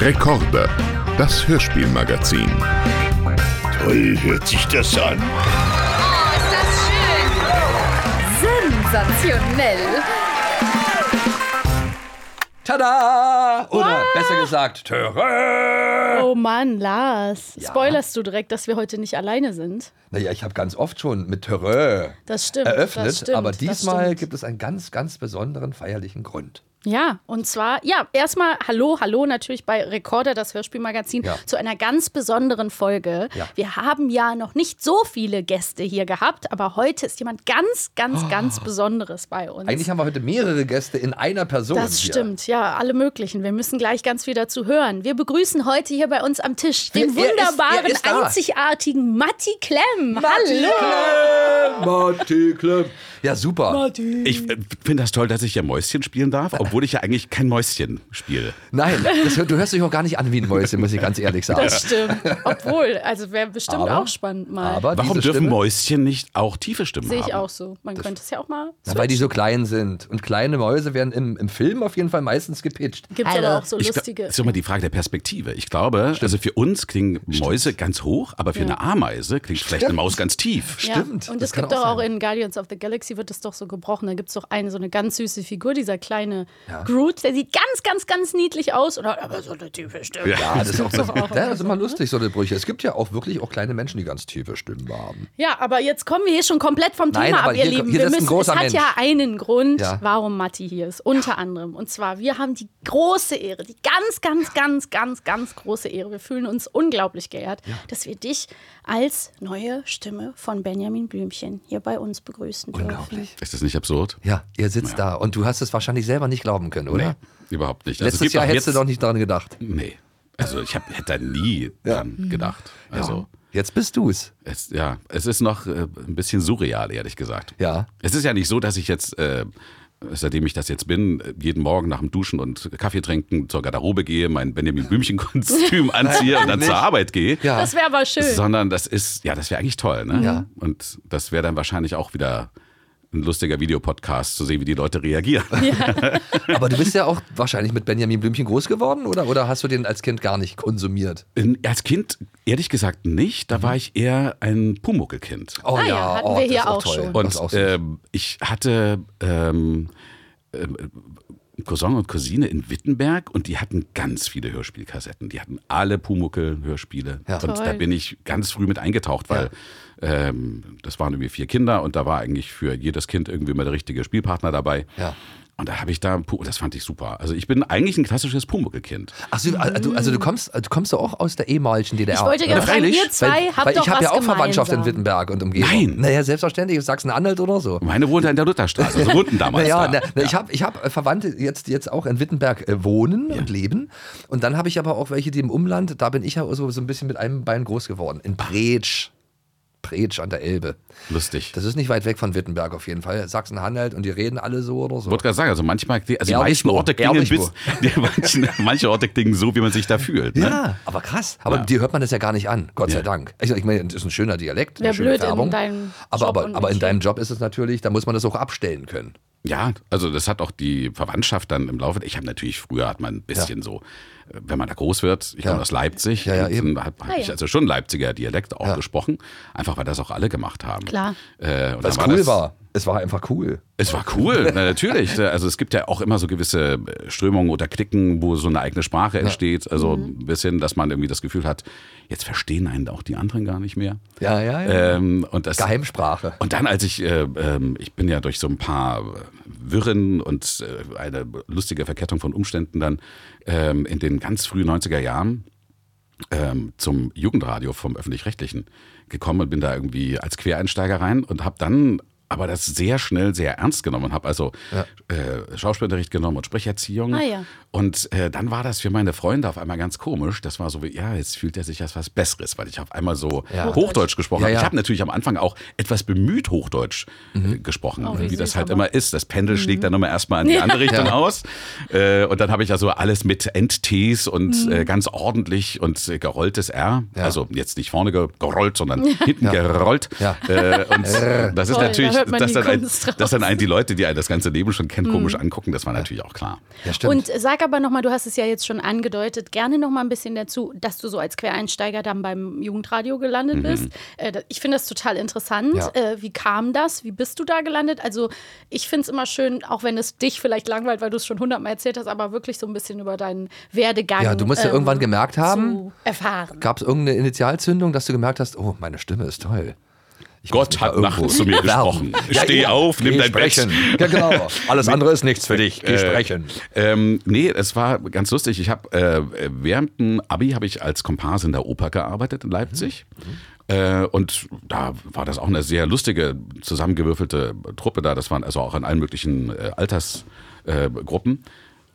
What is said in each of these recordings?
Rekorde, das Hörspielmagazin. Toll hört sich das an. Oh, ist das schön! Sensationell! Tada! Oder besser gesagt, Töre! Oh Mann, Lars. Spoilerst du direkt, dass wir heute nicht alleine sind? Naja, ich habe ganz oft schon mit Töre Das stimmt. eröffnet, das stimmt, aber diesmal gibt es einen ganz, ganz besonderen feierlichen Grund. Ja, und zwar, ja, erstmal Hallo, Hallo natürlich bei Recorder, das Hörspielmagazin, Ja. zu einer ganz besonderen Folge. Ja. Wir haben ja noch nicht so viele Gäste hier gehabt, aber heute ist jemand ganz, ganz, ganz Besonderes bei uns. Oh. Eigentlich haben wir heute mehrere Gäste in einer Person. das hier. stimmt, ja, alle möglichen. Wir müssen gleich ganz viel dazu hören. Wir begrüßen heute hier bei uns am Tisch den ist- wer wunderbaren, ist da? einzigartigen Matti Klemm. Matti Hallo! Klemm! Matti Klemm! Ja, super. Ich äh, finde das toll, dass ich ja Mäuschen spielen darf, obwohl ich ja eigentlich kein Mäuschen spiele. Nein, das, du hörst dich auch gar nicht an wie ein Mäuschen, muss ich ganz ehrlich sagen. Das stimmt. Obwohl, also wäre bestimmt Aber- auch spannend mal. Aber Warum dürfen Stimme, Mäuschen nicht auch tiefe Stimmen Sehe haben? ich auch so. Man könnte es ja auch mal. Na, weil die so klein sind. Und kleine Mäuse werden im, im Film auf jeden Fall meistens gepitcht. Gibt es aber auch so lustige. Das ist immer die Frage der Perspektive. Ich glaube, also für uns klingen Mäuse ganz hoch, aber für eine Ameise klingt vielleicht eine Maus ganz tief. Stimmt, Ja. Und das es gibt auch doch auch in Guardians of the Galaxy wird es doch so gebrochen. Da gibt es doch eine so eine ganz süße Figur, dieser kleine Groot. Der sieht ganz, ganz, ganz niedlich aus. Oder aber so eine tiefe Stimme. Ja. Ja, das ist, auch, das, auch ja, das ist immer lustig, so eine Brüche. Es gibt ja auch wirklich auch kleine Menschen, die ganz tiefe Stimmen haben. Ja, aber jetzt kommen wir hier schon komplett vom Nein, Thema ab, ihr Lieben. hier wir müssen, es hat Mensch. ja einen Grund, Ja. warum Matti hier ist. Unter anderem. Und zwar, wir haben die große Ehre, die ganz, ganz, ganz, ganz, ganz große Ehre. Wir fühlen uns unglaublich geehrt, dass wir dich als neue Stimme von Benjamin Blümchen hier bei uns begrüßen dürfen. Unglaublich. Ist das nicht absurd? Ja, ihr sitzt da und du hast es wahrscheinlich selber nicht glauben können, oder? Nee, überhaupt nicht. Also es Letztes gibt Jahr hättest du doch nicht daran gedacht. Nee. Also ich hab, hätte da nie dran gedacht. Also Jetzt bist du's. es, ja, es ist noch äh, ein bisschen surreal, ehrlich gesagt. Ja. Es ist ja nicht so, dass ich jetzt, äh, seitdem ich das jetzt bin, jeden Morgen nach dem Duschen und Kaffee trinken zur Garderobe gehe, mein Benjamin Blümchen-Kostüm anziehe und dann zur Arbeit gehe. Ja. Das wäre aber schön. Sondern das ist, ja, das wäre eigentlich toll, ne? Ja. Und das wäre dann wahrscheinlich auch wieder ein lustiger Videopodcast, zu sehen, wie die Leute reagieren. Aber du bist ja auch wahrscheinlich mit Benjamin Blümchen groß geworden, oder? Oder hast du den als Kind gar nicht konsumiert? In, als Kind, ehrlich gesagt, nicht. Da war ich eher ein Pumuckelkind. Oh Ah ja, hatten wir das hier ist auch toll. schon. Und auch ähm, ich hatte ähm, ähm, Cousin und Cousine in Wittenberg und die hatten ganz viele Hörspielkassetten. Die hatten alle Pumuckel-Hörspiele. Ja. Und Toll. da bin ich ganz früh mit eingetaucht, weil ähm, das waren irgendwie vier Kinder und da war eigentlich für jedes Kind irgendwie mal der richtige Spielpartner dabei. Ja. Und da habe ich da, das fand ich super. Also ich bin eigentlich ein klassisches Pumuckelkind. Ach so, also, also du kommst, du kommst doch auch aus der ehemaligen DDR. Ich wollte gerade sagen, freilich, ihr zwei weil, habt weil doch ich habe ja auch Verwandtschaft in gemeinsam. Wittenberg und Umgebung. Nein. Naja, selbstverständlich, Sachsen-Anhalt oder so. Meine wohnte in der Lutherstraße, also wohnten damals Naja, da. na, na, ich habe ich hab äh, Verwandte jetzt, jetzt auch in Wittenberg äh, wohnen und leben. Und dann habe ich aber auch welche, die im Umland, da bin ich ja so, so ein bisschen mit einem Bein groß geworden. In Bretsch. Bretsch an der Elbe. Lustig. Das ist nicht weit weg von Wittenberg auf jeden Fall. Sachsen-Anhalt und die reden alle so oder so. Ich wollte gerade sagen, also manchmal, also die Ehrlich meisten wo? Orte klingen bis, die, manche, manche Orte klingen so, wie man sich da fühlt. Ne? Ja, aber krass. Aber Ja. dir hört man das ja gar nicht an, Gott sei Ja. Dank. Also ich meine, das ist ein schöner Dialekt, eine Wär schöne blöd in Färbung. deinem aber, Job aber, aber in deinem Job ist es natürlich, da muss man das auch abstellen können. Ja, also das hat auch die Verwandtschaft dann im Laufe. Ich habe natürlich früher hat man ein bisschen so, äh, wenn man da groß wird. Ich Ja. komme aus Leipzig. Ja, ja, eben. dann Hab, Ah, ich ja. also schon Leipziger Dialekt auch Ja. gesprochen, einfach weil das auch alle gemacht haben. Klar. Äh, und Was dann cool das, war. Es war einfach cool. Es war cool, na, natürlich. Also es gibt ja auch immer so gewisse Strömungen oder Klicken, wo so eine eigene Sprache entsteht. Also Mhm. ein bisschen, dass man irgendwie das Gefühl hat, jetzt verstehen einen auch die anderen gar nicht mehr. Ja, ja, ja. Ähm, und das, Geheimsprache. Und dann, als ich, äh, ähm, ich bin ja durch so ein paar Wirren und äh, eine lustige Verkettung von Umständen dann ähm, in den ganz frühen 90er Jahren ähm, zum Jugendradio vom Öffentlich-Rechtlichen gekommen und bin da irgendwie als Quereinsteiger rein und habe dann aber das sehr schnell sehr ernst genommen und habe also äh, Schauspielunterricht genommen und Sprecherziehung. Ah, ja. Und äh, dann war das für meine Freunde auf einmal ganz komisch. Das war so wie, ja, jetzt fühlt er sich als was Besseres, weil ich auf einmal so Ja. Hochdeutsch gesprochen Ja, habe. ja. Ich habe natürlich am Anfang auch etwas bemüht Hochdeutsch äh, gesprochen, Oh, wie wie das halt aber. immer ist. Das Pendel schlägt dann immer erstmal in die andere Richtung aus. Äh, und dann habe ich also alles mit End-Ts und äh, ganz ordentlich und äh, gerolltes R. Ja. Also jetzt nicht vorne ge- gerollt, sondern hinten gerollt. Ja. Äh, und das ist Toll, natürlich da dass, dann ein, dass dann ein, die Leute, die einen das ganze Leben schon kennen, komisch angucken, das war natürlich auch klar. Ja, stimmt. Und sag aber nochmal, du hast es ja jetzt schon angedeutet, gerne nochmal ein bisschen dazu, dass du so als Quereinsteiger dann beim Jugendradio gelandet bist. Äh, ich finde das total interessant. Ja. Äh, wie kam das? Wie bist du da gelandet? Also ich finde es immer schön, auch wenn es dich vielleicht langweilt, weil du es schon hundertmal erzählt hast, aber wirklich so ein bisschen über deinen Werdegang Ja, du musst ja ähm, irgendwann gemerkt haben, erfahren. gab es irgendeine Initialzündung, dass du gemerkt hast, oh, meine Stimme ist toll. Ich Gott hat nachts zu mir gesprochen. Steh auf, nimm dein Bett. sprechen. Ja, genau. Alles andere ist nichts für dich. Geh Äh, sprechen. Ähm, nee, es war ganz lustig. Ich habe äh, während dem Abi habe ich als Komparse in der Oper gearbeitet in Leipzig. Äh, und da war das auch eine sehr lustige, zusammengewürfelte Truppe da. Das waren also auch in allen möglichen äh, Altersgruppen. Gruppen.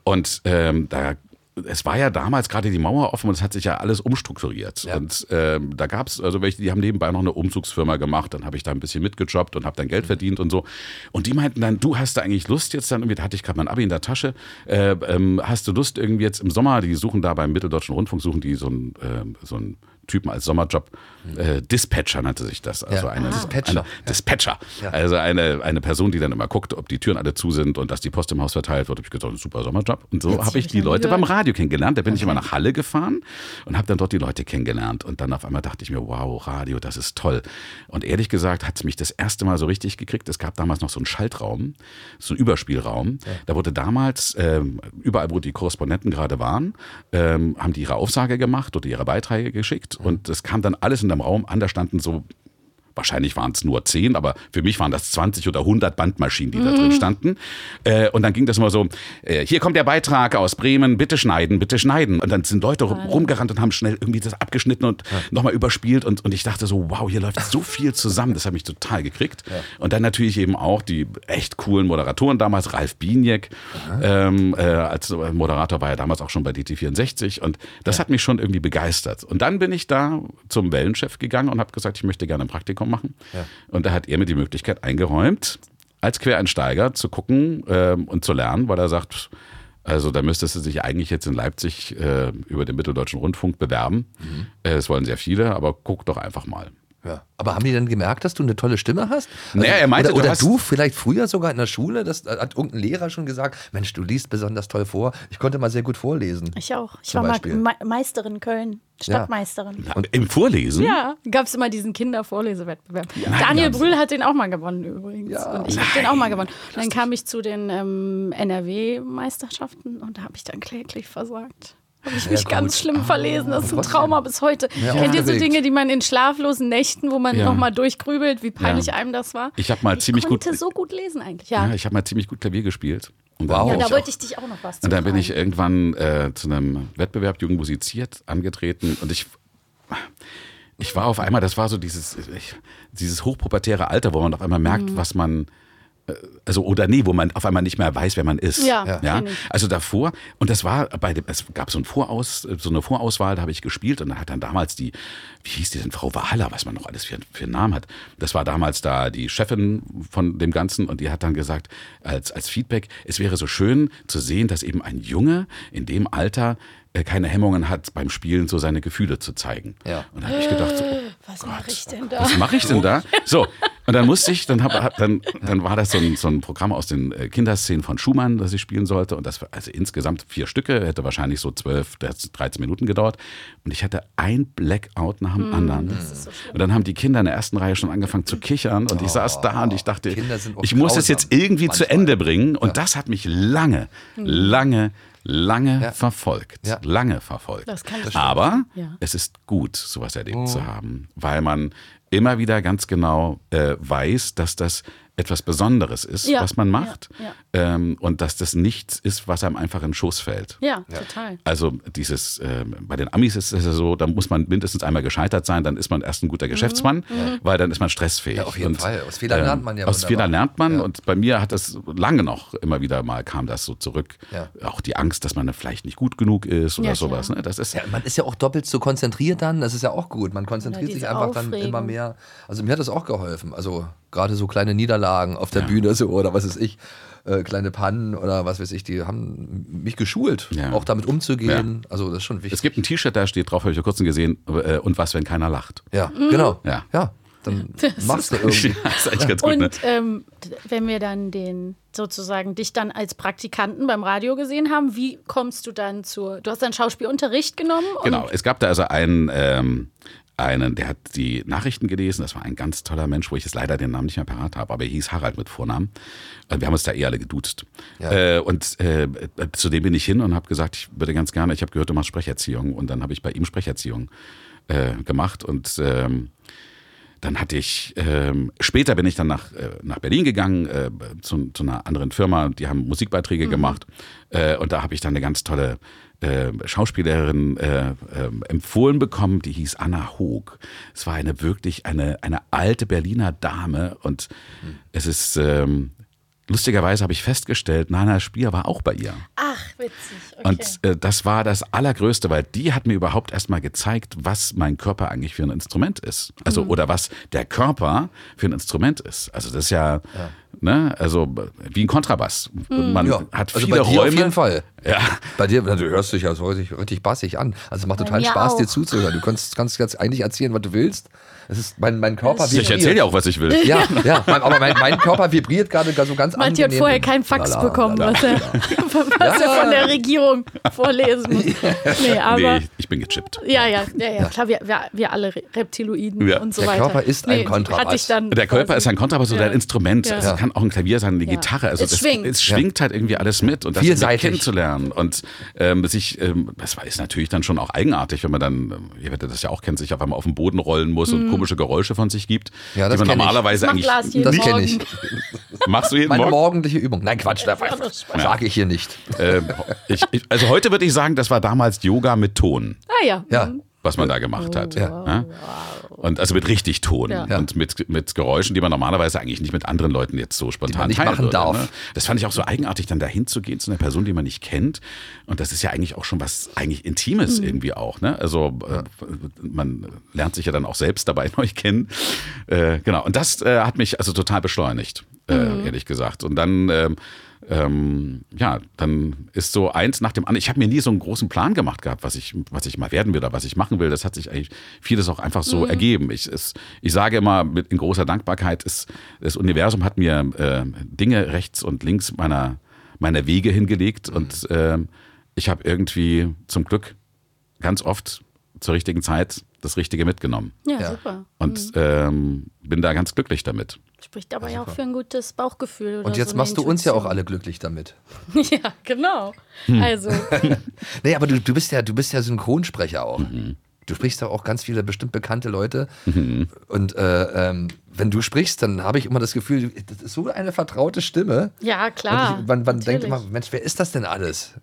und ähm, da es war ja damals gerade die Mauer offen und es hat sich ja alles umstrukturiert. Ja. Und ähm, da gab es also welche, die haben nebenbei noch eine Umzugsfirma gemacht. Dann habe ich da ein bisschen mitgejobbt und habe dann Geld verdient und so. Und die meinten dann, du hast da eigentlich Lust jetzt dann irgendwie, da hatte ich gerade mein Abi in der Tasche, äh, ähm, hast du Lust irgendwie jetzt im Sommer, die suchen da beim Mitteldeutschen Rundfunk, suchen die so einen, ähm, so einen Typen als Sommerjob. Äh, Dispatcher nannte sich das. Also Ja. eine, Ah. Dispatcher. Eine, Dispatcher. Also eine, eine Person, die dann immer guckt, ob die Türen alle zu sind und dass die Post im Haus verteilt wird. Hab ich gesagt, super Sommerjob. Und so habe ich die Leute beim gehört. Radio kennengelernt. Da bin ich immer nach Halle gefahren und habe dann dort die Leute kennengelernt. Und dann auf einmal dachte ich mir, wow, Radio, das ist toll. Und ehrlich gesagt hat es mich das erste Mal so richtig gekriegt. Es gab damals noch so einen Schaltraum, so einen Überspielraum. Da wurde damals, ähm, überall, wo die Korrespondenten gerade waren, ähm, haben die ihre Aufsage gemacht oder ihre Beiträge geschickt. Und es kam dann alles in dem Raum an. Da standen so Wahrscheinlich waren es nur 10, aber für mich waren das 20 oder 100 Bandmaschinen, die da drin standen. Äh, und dann ging das immer so, äh, hier kommt der Beitrag aus Bremen, bitte schneiden, bitte schneiden. Und dann sind Leute rum, rumgerannt und haben schnell irgendwie das abgeschnitten und nochmal überspielt. Und, und ich dachte so, wow, hier läuft so viel zusammen. Das hat mich total gekriegt. Und dann natürlich eben auch die echt coolen Moderatoren damals, Ralf Bieniek ähm, äh, als Moderator war er damals auch schon bei DT64. Und das hat mich schon irgendwie begeistert. Und dann bin ich da zum Wellenchef gegangen und habe gesagt, ich möchte gerne ein Praktikum machen. Und da hat er mir die Möglichkeit eingeräumt, als Quereinsteiger zu gucken ähm, und zu lernen, weil er sagt, also da müsstest du dich eigentlich jetzt in Leipzig äh, über den Mitteldeutschen Rundfunk bewerben. Äh, Es wollen sehr viele, aber guck doch einfach mal. Ja. Aber haben die dann gemerkt, dass du eine tolle Stimme hast? Also, Naja, er meinte, oder, oder du hast- du vielleicht früher sogar in der Schule, das hat irgendein Lehrer schon gesagt, Mensch, du liest besonders toll vor. Ich konnte mal sehr gut vorlesen. Ich auch. Ich war Beispiel. mal Me Meisterin Köln, Stadtmeisterin. Und Im Vorlesen? Ja, gab es immer diesen Kindervorlesewettbewerb. Daniel Brühl hat den auch mal gewonnen übrigens. Ja. Und ich habe den auch mal gewonnen. Und dann kam ich zu den ähm, NRW-Meisterschaften und da habe ich dann kläglich versagt. Habe ich mich gut. ganz schlimm verlesen. Das ist ein Trauma bis heute. Ja, Kennt ihr so. Dinge, die man in schlaflosen Nächten, wo man Ja. nochmal durchgrübelt, wie peinlich Ja. einem das war? Ich habe mal ziemlich ich gut. konnte so gut lesen eigentlich. Ja, Ja, ich habe mal ziemlich gut Klavier gespielt. Und Wow. ja da wollte ich dich auch noch was Und dann bin ich irgendwann äh, zu einem Wettbewerb Jugend musiziert angetreten und ich ich war auf einmal, das war so dieses ich, dieses hochpubertäre Alter, wo man auf einmal merkt, Mhm. was man also oder nee, wo man auf einmal nicht mehr weiß, wer man ist. Ja, ja. Also davor und das war bei dem, es gab so ein Voraus, so eine Vorauswahl, da habe ich gespielt und da hat dann damals die, wie hieß die denn, Frau Wahler, was man noch alles für, für einen Namen hat. Das war damals da die Chefin von dem Ganzen und die hat dann gesagt als als Feedback, es wäre so schön zu sehen, dass eben ein Junge in dem Alter äh, keine Hemmungen hat, beim Spielen so seine Gefühle zu zeigen. Ja. Und da habe ich gedacht, so, oh Was mache ich denn da? was mache ich denn da? So, und dann musste ich, dann, hab, dann, dann war das so ein, so ein Programm aus den äh, Kinderszenen von Schumann, das ich spielen sollte. Und das war also insgesamt vier Stücke, hätte wahrscheinlich so 12, 13 Minuten gedauert. Und ich hatte ein Blackout nach dem anderen. und dann haben die Kinder in der ersten Reihe schon angefangen zu kichern. Und ich saß da und ich dachte, ich muss es jetzt irgendwie zu manchmal. Ende bringen. Und das hat mich lange, lange, lange Ja. verfolgt. Ja. Lange verfolgt. Das kann ich Aber Ja. es ist gut, sowas erlebt Oh. zu haben, weil man immer wieder ganz genau äh, weiß, dass das etwas Besonderes ist, Ja, was man macht ja, Ähm, und dass das nichts ist, was einem einfach in den Schoß fällt. Ja, total. Also dieses, ähm, bei den Amis ist es ja so, da muss man mindestens einmal gescheitert sein, dann ist man erst ein guter Geschäftsmann, weil dann ist man stressfähig. Ja, auf jeden Fall. Aus Fehlern lernt man ja Aus wunderbar. Fehlern lernt man Ja. und bei mir hat das lange noch immer wieder mal kam das so zurück. Ja. Auch die Angst, dass man vielleicht nicht gut genug ist oder Ja, sowas. Ne? Das ist Ja, man ist ja auch doppelt so konzentriert dann, das ist ja auch gut. Man konzentriert sich einfach dann Aufregung. immer mehr. Also mir hat das auch geholfen. Also gerade so kleine Niederlagen auf der Bühne so oder was weiß ich, äh, kleine Pannen oder was weiß ich, die haben mich geschult, Ja. auch damit umzugehen. Also das ist schon wichtig. Es gibt ein T-Shirt, da steht drauf, habe ich vor kurzem gesehen, äh, und was, wenn keiner lacht. ja, genau. Ja. ja. dann machst du irgendwie. Ja, ist eigentlich ganz gut, Und ne? ähm, wenn wir dann den sozusagen dich dann als Praktikanten beim Radio gesehen haben, wie kommst du dann zur? Du hast dann Schauspielunterricht genommen. Genau, es gab da also einen, ähm, einen, der hat die Nachrichten gelesen. Das war ein ganz toller Mensch, wo ich jetzt leider den Namen nicht mehr parat habe, aber er hieß Harald mit Vornamen. Und wir haben uns da eh alle geduzt. Ja. Äh, und äh, zu dem bin ich hin und habe gesagt, ich würde ganz gerne, ich habe gehört, du machst Sprecherziehung. Und dann habe ich bei ihm Sprecherziehung äh, gemacht und ähm, dann hatte ich, ähm, später bin ich dann nach, äh, nach Berlin gegangen, äh, zu, zu einer anderen Firma, die haben Musikbeiträge gemacht. Äh, und da habe ich dann eine ganz tolle äh, Schauspielerin äh, äh, empfohlen bekommen, die hieß Anna Hoog. Es war eine wirklich eine, eine alte Berliner Dame und es ist, ähm, lustigerweise habe ich festgestellt, Nana Spier war auch bei ihr. ach, witzig. Okay. Und äh, das war das Allergrößte, weil die hat mir überhaupt erstmal gezeigt, was mein Körper eigentlich für ein Instrument ist. Also, Mhm. oder was der Körper für ein Instrument ist. Also, das ist ja, ne, also wie ein Kontrabass. Mhm. Man Ja, hat also viele bei dir Räume. auf jeden Fall. Ja. Bei dir, du hörst dich ja so richtig, richtig bassig an. Also es macht total Spaß, dir auch. zuzuhören. Du kannst, kannst jetzt eigentlich erzählen, was du willst. Es ist mein, mein Körper Ich erzähle ja auch, was ich will. Ja, ja, mein, aber mein, mein Körper vibriert gerade so ganz Manche hat angenehm. vorher keinen Fax Lala, bekommen, lala. was er, was er von der Regierung vorlesen muss. Nee, aber. Nee, ich bin gechippt. Ja, ja, ja, ja, klar, wir, wir, wir alle Re- Reptiloiden Ja. und so Der weiter. Körper ist ein Kontrabass. Ich dann Der Körper ist ein Kontrabass oder Ja. ein Instrument. Ja. Also Es kann auch ein Klavier sein, eine Ja. Gitarre. Also Es das, schwingt. es schwingt halt irgendwie alles mit und das Vielseitig. kennenzulernen und ähm, sich, ähm, das ist natürlich dann schon auch eigenartig, wenn man dann, ähm, ihr werdet das ja auch kennen, sich auf einmal auf den Boden rollen muss Mhm. und komische Geräusche von sich gibt, Ja, das die man normalerweise eigentlich Das nicht kenne ich. machst du jeden Meine Morgen. morgendliche Übung. Nein, Quatsch, das sage ich hier nicht. Ähm, ich, ich, also heute würde ich sagen, das war damals Yoga mit Ton. Ah ja. Ja. Mhm. was man da gemacht hat. Ja. Und also mit richtig Ton Ja. und mit, mit Geräuschen, die man normalerweise eigentlich nicht mit anderen Leuten jetzt so spontan nicht teilen machen würde, darf. Ne? Das fand ich auch so eigenartig, dann dahin zu gehen zu einer Person, die man nicht kennt. Und das ist ja eigentlich auch schon was eigentlich Intimes irgendwie auch. Ne? Also äh, man lernt sich ja dann auch selbst dabei neu kennen. Äh, genau. Und das äh, hat mich also total beschleunigt, äh, ehrlich gesagt. Und dann ähm, ja, dann ist so eins nach dem anderen. Ich habe mir nie so einen großen Plan gemacht gehabt, was ich, was ich mal werden will oder was ich machen will. Das hat sich eigentlich vieles auch einfach so ergeben. Ich, es, ich sage immer mit in großer Dankbarkeit, ist, das Universum hat mir äh, Dinge rechts und links meiner, meiner Wege hingelegt und ähm, ich habe irgendwie zum Glück ganz oft zur richtigen Zeit das Richtige mitgenommen. Ja, Ja. super. Und ähm, bin da ganz glücklich damit. Spricht aber ja auch für ein gutes Bauchgefühl. Oder Und jetzt so machst du uns ja auch alle glücklich damit. Ja, genau. Hm. Also, Nee, aber du, du bist ja, du bist ja Synchronsprecher auch. Mhm. Du sprichst ja auch ganz viele bestimmt bekannte Leute. Und äh, ähm, wenn du sprichst, dann habe ich immer das Gefühl, das ist so eine vertraute Stimme. ja, klar. ich, man man denkt immer, Mensch, wer ist das denn alles?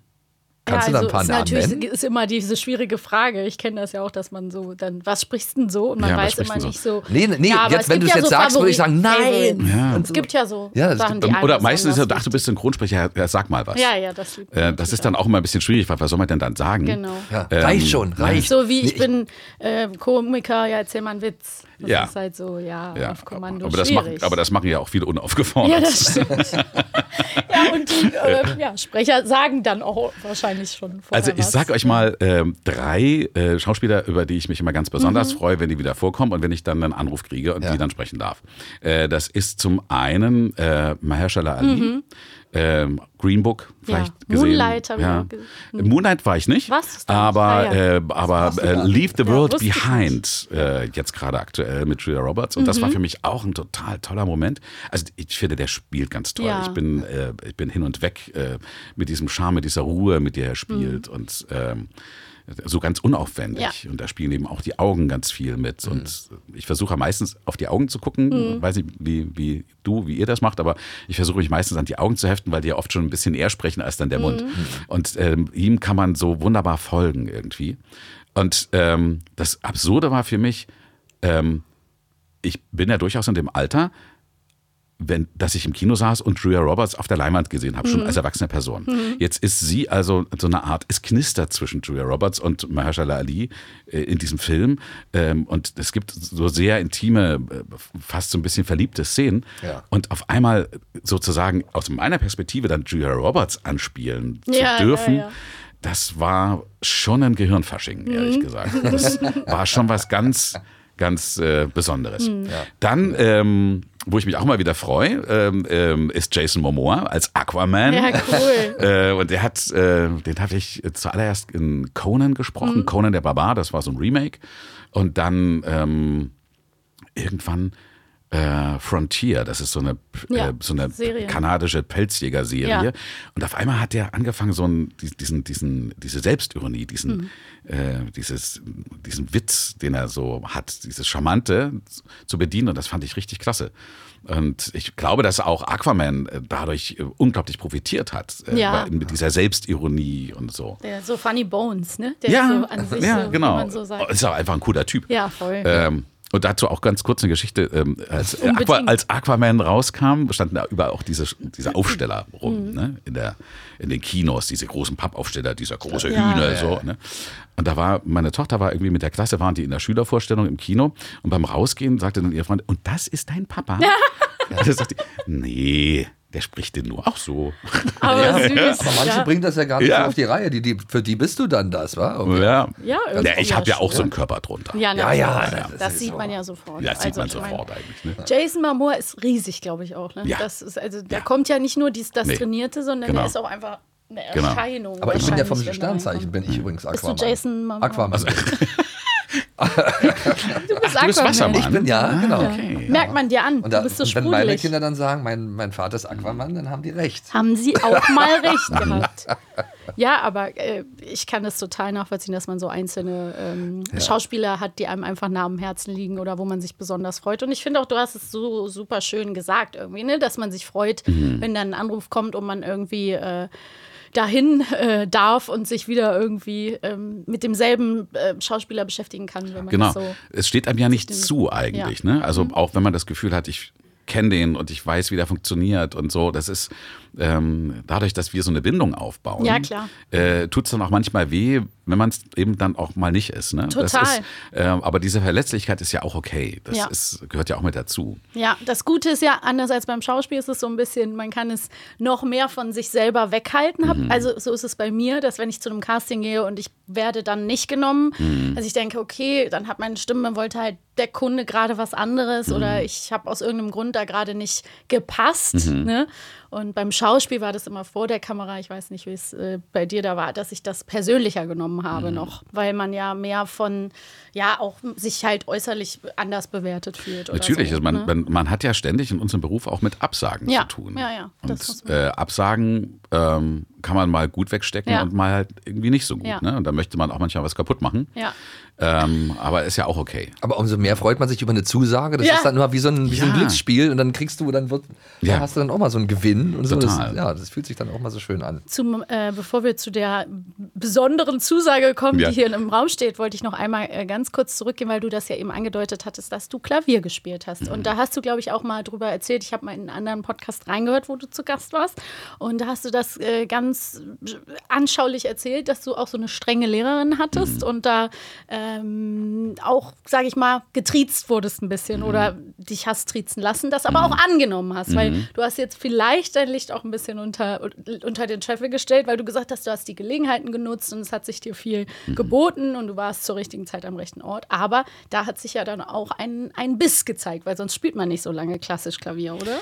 Kannst ja, du da also ein paar ist Namen natürlich nennen? ist immer diese schwierige Frage. Ich kenne das ja auch, dass man so dann, was sprichst denn so? Und man Ja, weiß immer denn nicht so. Nee, nee, ja, jetzt, wenn du es ja jetzt so sagst, würde ich sagen, nein. Ja. Es gibt ja so Ja, Sachen, gibt- die Oder meistens ist ja, ach, du bist Synchronsprecher, ja, sag mal was. Ja, ja, das liebt Äh, das ist dann auch immer ein bisschen schwierig, weil was soll man denn dann sagen? Genau. Ja, Ähm, reicht schon, reicht. So wie ich Nee, bin äh, Komiker, ja, erzähl mal einen Witz. Das Ja. ist halt so, ja, Ja, auf Kommando aber, das machen, schwierig. aber das machen ja auch viele unaufgefordert. ja, das stimmt. ja, und die äh, ja, Sprecher sagen dann auch wahrscheinlich schon vorher Also ich was. sag euch mal ähm, drei äh, Schauspieler, über die ich mich immer ganz besonders freue, wenn die wieder vorkommen und wenn ich dann einen Anruf kriege und Ja. die dann sprechen darf. Äh, das ist zum einen äh, Mahershala Ali, ähm, Green Book vielleicht Ja. gesehen. Moonlight ja. auch gesehen. Moonlight war ich nicht, Was? Aber? Ah, ja. äh, aber äh. Leave the World Behind äh, jetzt gerade aktuell mit Julia Roberts und das Mhm. war für mich auch ein total toller Moment. Also ich finde, der spielt ganz toll. Ich bin äh, ich bin hin und weg äh, mit diesem Charme, mit dieser Ruhe, mit der er spielt und ähm, so ganz unaufwendig. Mhm. Ja. Und da spielen eben auch die Augen ganz viel mit. Und ich versuche meistens auf die Augen zu gucken. Mhm. Weiß nicht, wie, wie du, wie ihr das macht, aber ich versuche mich meistens an die Augen zu heften, weil die ja oft schon ein bisschen eher sprechen als dann der Mhm. Mund. Und ähm, ihm kann man so wunderbar folgen irgendwie. Und ähm, das Absurde war für mich, ähm, ich bin ja durchaus in dem Alter, wenn, dass ich im Kino saß und Julia Roberts auf der Leinwand gesehen habe, schon als erwachsene Person. Jetzt ist sie also so eine Art, es knistert zwischen Julia Roberts und Mahershala Ali äh, in diesem Film. Ähm, und es gibt so sehr intime, äh, fast so ein bisschen verliebte Szenen. Ja. Und auf einmal sozusagen aus meiner Perspektive dann Julia Roberts anspielen zu Ja, ja, dürfen. ja. Das war schon ein Gehirnfasching, ehrlich gesagt. Das war schon was ganz, ganz äh, Besonderes. Dann, ähm, wo ich mich auch mal wieder freue, ähm, ähm, ist Jason Momoa als Aquaman. Ja, cool. Äh, und der hat, äh, den hatte ich zuallererst in Conan gesprochen, Mhm. Conan der Barbar, das war so ein Remake. Und dann ähm, irgendwann äh, Frontier, das ist so eine, Ja, äh, so eine Serie. kanadische Pelzjäger-Serie. Ja. Und auf einmal hat er angefangen, so einen, diesen, diesen, diese Selbstironie, diesen, Mhm. äh, dieses, diesen Witz, den er so hat, dieses Charmante zu bedienen. Und das fand ich richtig klasse. Und ich glaube, dass auch Aquaman äh, dadurch äh, unglaublich profitiert hat. äh, Ja. Mit dieser Selbstironie und so. Der so Funny Bones, ne? Der ja, so an sich, ja so, genau. so sagt. Ist auch einfach ein cooler Typ. Ja, voll. Ähm, und dazu auch ganz kurz eine Geschichte. Ähm, als. Aqua, als Aquaman rauskam, standen da überall auch diese, diese Aufsteller Mhm. rum, ne? in, der, in den Kinos, diese großen Pappaufsteller, dieser große Ja. Hühner. So, ne? Und da war, meine Tochter war irgendwie mit der Klasse, waren die in der Schülervorstellung im Kino und beim Rausgehen sagte dann ihr Freund, und das ist dein Papa? Ja. Da sagte die, nee, der spricht den nur auch so. aber süß. Aber manche ja. bringen das ja gar nicht Ja. so auf die Reihe. Die, die, für die bist du dann das, wa? Okay. Ja, Ja, ja ich habe ja auch so einen Körper drunter. Ja, Ja, ja, das Das, sieht so. man ja sofort. Ja, das sieht Also, man ich meine, sofort eigentlich. Ne? Jason Momoa ist riesig, glaube ich auch. Ne? Ja. Das ist, also, der Ja. kommt ja nicht nur dies, das Nee. Trainierte, sondern Genau. der ist auch einfach eine Genau. Erscheinung. Aber ich bin ja vom er Sternzeichen, bin ich übrigens Bist du Aquaman. Jason Momoa? Aquaman. Also. Du bist du bist. Wassermann. ich bin, ja, genau. okay. Merkt man dir an. Und, da, du bist so und wenn meine sprudelig. Kinder dann sagen, mein, mein Vater ist Aquaman, dann haben die recht. Haben sie auch mal recht gehabt. Ja, aber äh, ich kann das total nachvollziehen, dass man so einzelne ähm, Schauspieler hat, die einem einfach nah am Herzen liegen oder wo man sich besonders freut. Und ich finde auch, du hast es so super schön gesagt irgendwie, ne? dass man sich freut, Mhm. wenn dann ein Anruf kommt und man irgendwie äh, dahin äh, darf und sich wieder irgendwie ähm, mit demselben äh, Schauspieler beschäftigen kann, wenn man Genau. das so. es steht einem ja nicht zu eigentlich. Ne? Also Mhm. auch wenn man das Gefühl hat, ich kenne den und ich weiß, wie der funktioniert und so. Das ist ähm, dadurch, dass wir so eine Bindung aufbauen. Ja. Äh, Tut es dann auch manchmal weh, wenn man es eben dann auch mal nicht ist. Ne? Das Total. ist, ähm, aber diese Verletzlichkeit ist ja auch okay. Das Ja. Ist, gehört ja auch mit dazu. Ja, das Gute ist ja, anders als beim Schauspiel ist es so ein bisschen, man kann es noch mehr von sich selber weghalten. Hab, Also so ist es bei mir, dass wenn ich zu einem Casting gehe und ich werde dann nicht genommen, also ich denke, okay, dann hat meine Stimme, wollte halt der Kunde gerade was anderes oder ich habe aus irgendeinem Grund da gerade nicht gepasst. Ne? Und beim Schauspiel war das immer vor der Kamera, ich weiß nicht, wie es äh, bei dir da war, dass ich das persönlicher genommen habe noch, weil man ja mehr von, ja, auch sich halt äußerlich anders bewertet fühlt. Oder Natürlich, so, also man, ne? man, man hat ja ständig in unserem Beruf auch mit Absagen Ja, zu tun. ja, ja, Und äh, Absagen ähm, kann man mal gut wegstecken Ja. und mal halt irgendwie nicht so gut. Ja. Ne? Und da möchte man auch manchmal was kaputt machen. Ja. Ähm, aber ist ja auch okay. Aber umso mehr freut man sich über eine Zusage. Das Ja. ist dann immer wie so ein, wie so ein. Glücksspiel und dann kriegst du, dann wird, Ja. dann hast du dann auch mal so einen Gewinn und so. Das, Total. ja, das fühlt sich dann auch mal so schön an. Zum, äh, bevor wir zu der besonderen Zusage kommen, Ja. die hier im Raum steht, wollte ich noch einmal äh, ganz kurz zurückgehen, weil du das ja eben angedeutet hattest, dass du Klavier gespielt hast. Mhm. Und da hast du, glaube ich, auch mal drüber erzählt. Ich habe mal in einen anderen Podcast reingehört, wo du zu Gast warst. Und da hast du das äh, ganz anschaulich erzählt, dass du auch so eine strenge Lehrerin hattest Mhm. und da ähm, auch, sage ich mal, getriezt wurdest ein bisschen Mhm. oder dich hast triezen lassen, das aber auch angenommen hast, weil Mhm. du hast jetzt vielleicht dein Licht auch ein bisschen unter, unter den Scheffel gestellt, weil du gesagt hast, du hast die Gelegenheiten genutzt und es hat sich dir viel Mhm. geboten und du warst zur richtigen Zeit am rechten Ort. Aber da hat sich ja dann auch ein, ein Biss gezeigt, weil sonst spielt man nicht so lange klassisch Klavier, oder?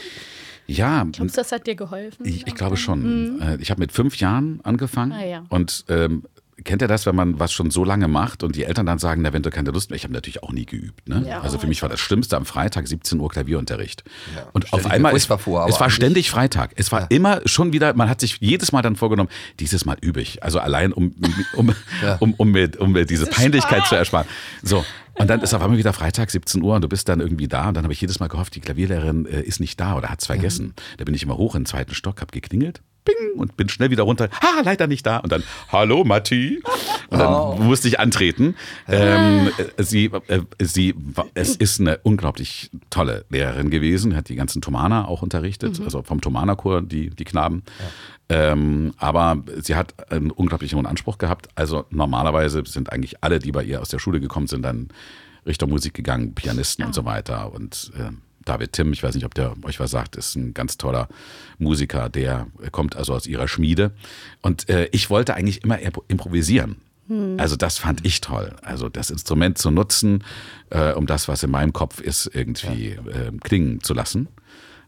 Ja, Glaubst du, das hat dir geholfen? ich, ich glaube schon. Äh, Ich habe mit fünf Jahren angefangen Ah, ja. und ähm, kennt ihr das, wenn man was schon so lange macht und die Eltern dann sagen, na, wenn du keine Lust mehr, ich habe natürlich auch nie geübt. Ne? Ja. Also für mich war das Schlimmste am Freitag 17 Uhr Klavierunterricht. und stell auf einmal, es, vor, es war ständig Freitag. Es war immer schon wieder, man hat sich jedes Mal dann vorgenommen, dieses Mal übe ich. Also allein, um, um, um, um, mir, um mir diese Peinlichkeit zu ersparen. So. Und dann ist auf einmal wieder Freitag, 17 Uhr und du bist dann irgendwie da. Und dann habe ich jedes Mal gehofft, die Klavierlehrerin äh, ist nicht da oder hat es vergessen. Da bin ich immer hoch in den zweiten Stock, habe geklingelt. Bing, und bin schnell wieder runter. Ha, leider nicht da. Und dann, hallo Matti. Und dann musste ich antreten. Ähm, äh, sie, äh, sie, es ist eine unglaublich tolle Lehrerin gewesen, hat die ganzen Thomaner auch unterrichtet, also vom Thomanerchor, die, die Knaben. Ähm, aber sie hat einen unglaublich hohen Anspruch gehabt. Also normalerweise sind eigentlich alle, die bei ihr aus der Schule gekommen sind, dann Richtung Musik gegangen, Pianisten und so weiter. Und äh, David Timm, ich weiß nicht, ob der euch was sagt, ist ein ganz toller Musiker, der kommt also aus ihrer Schmiede. Und äh, ich wollte eigentlich immer improvisieren. Also das fand ich toll. Also das Instrument zu nutzen, äh, um das, was in meinem Kopf ist, irgendwie äh, klingen zu lassen.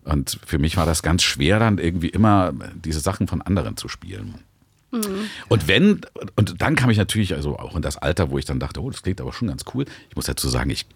Und für mich war das ganz schwer, dann irgendwie immer diese Sachen von anderen zu spielen. Und wenn, und dann kam ich natürlich also auch in das Alter, wo ich dann dachte, oh, das klingt aber schon ganz cool. Ich muss dazu sagen, ich,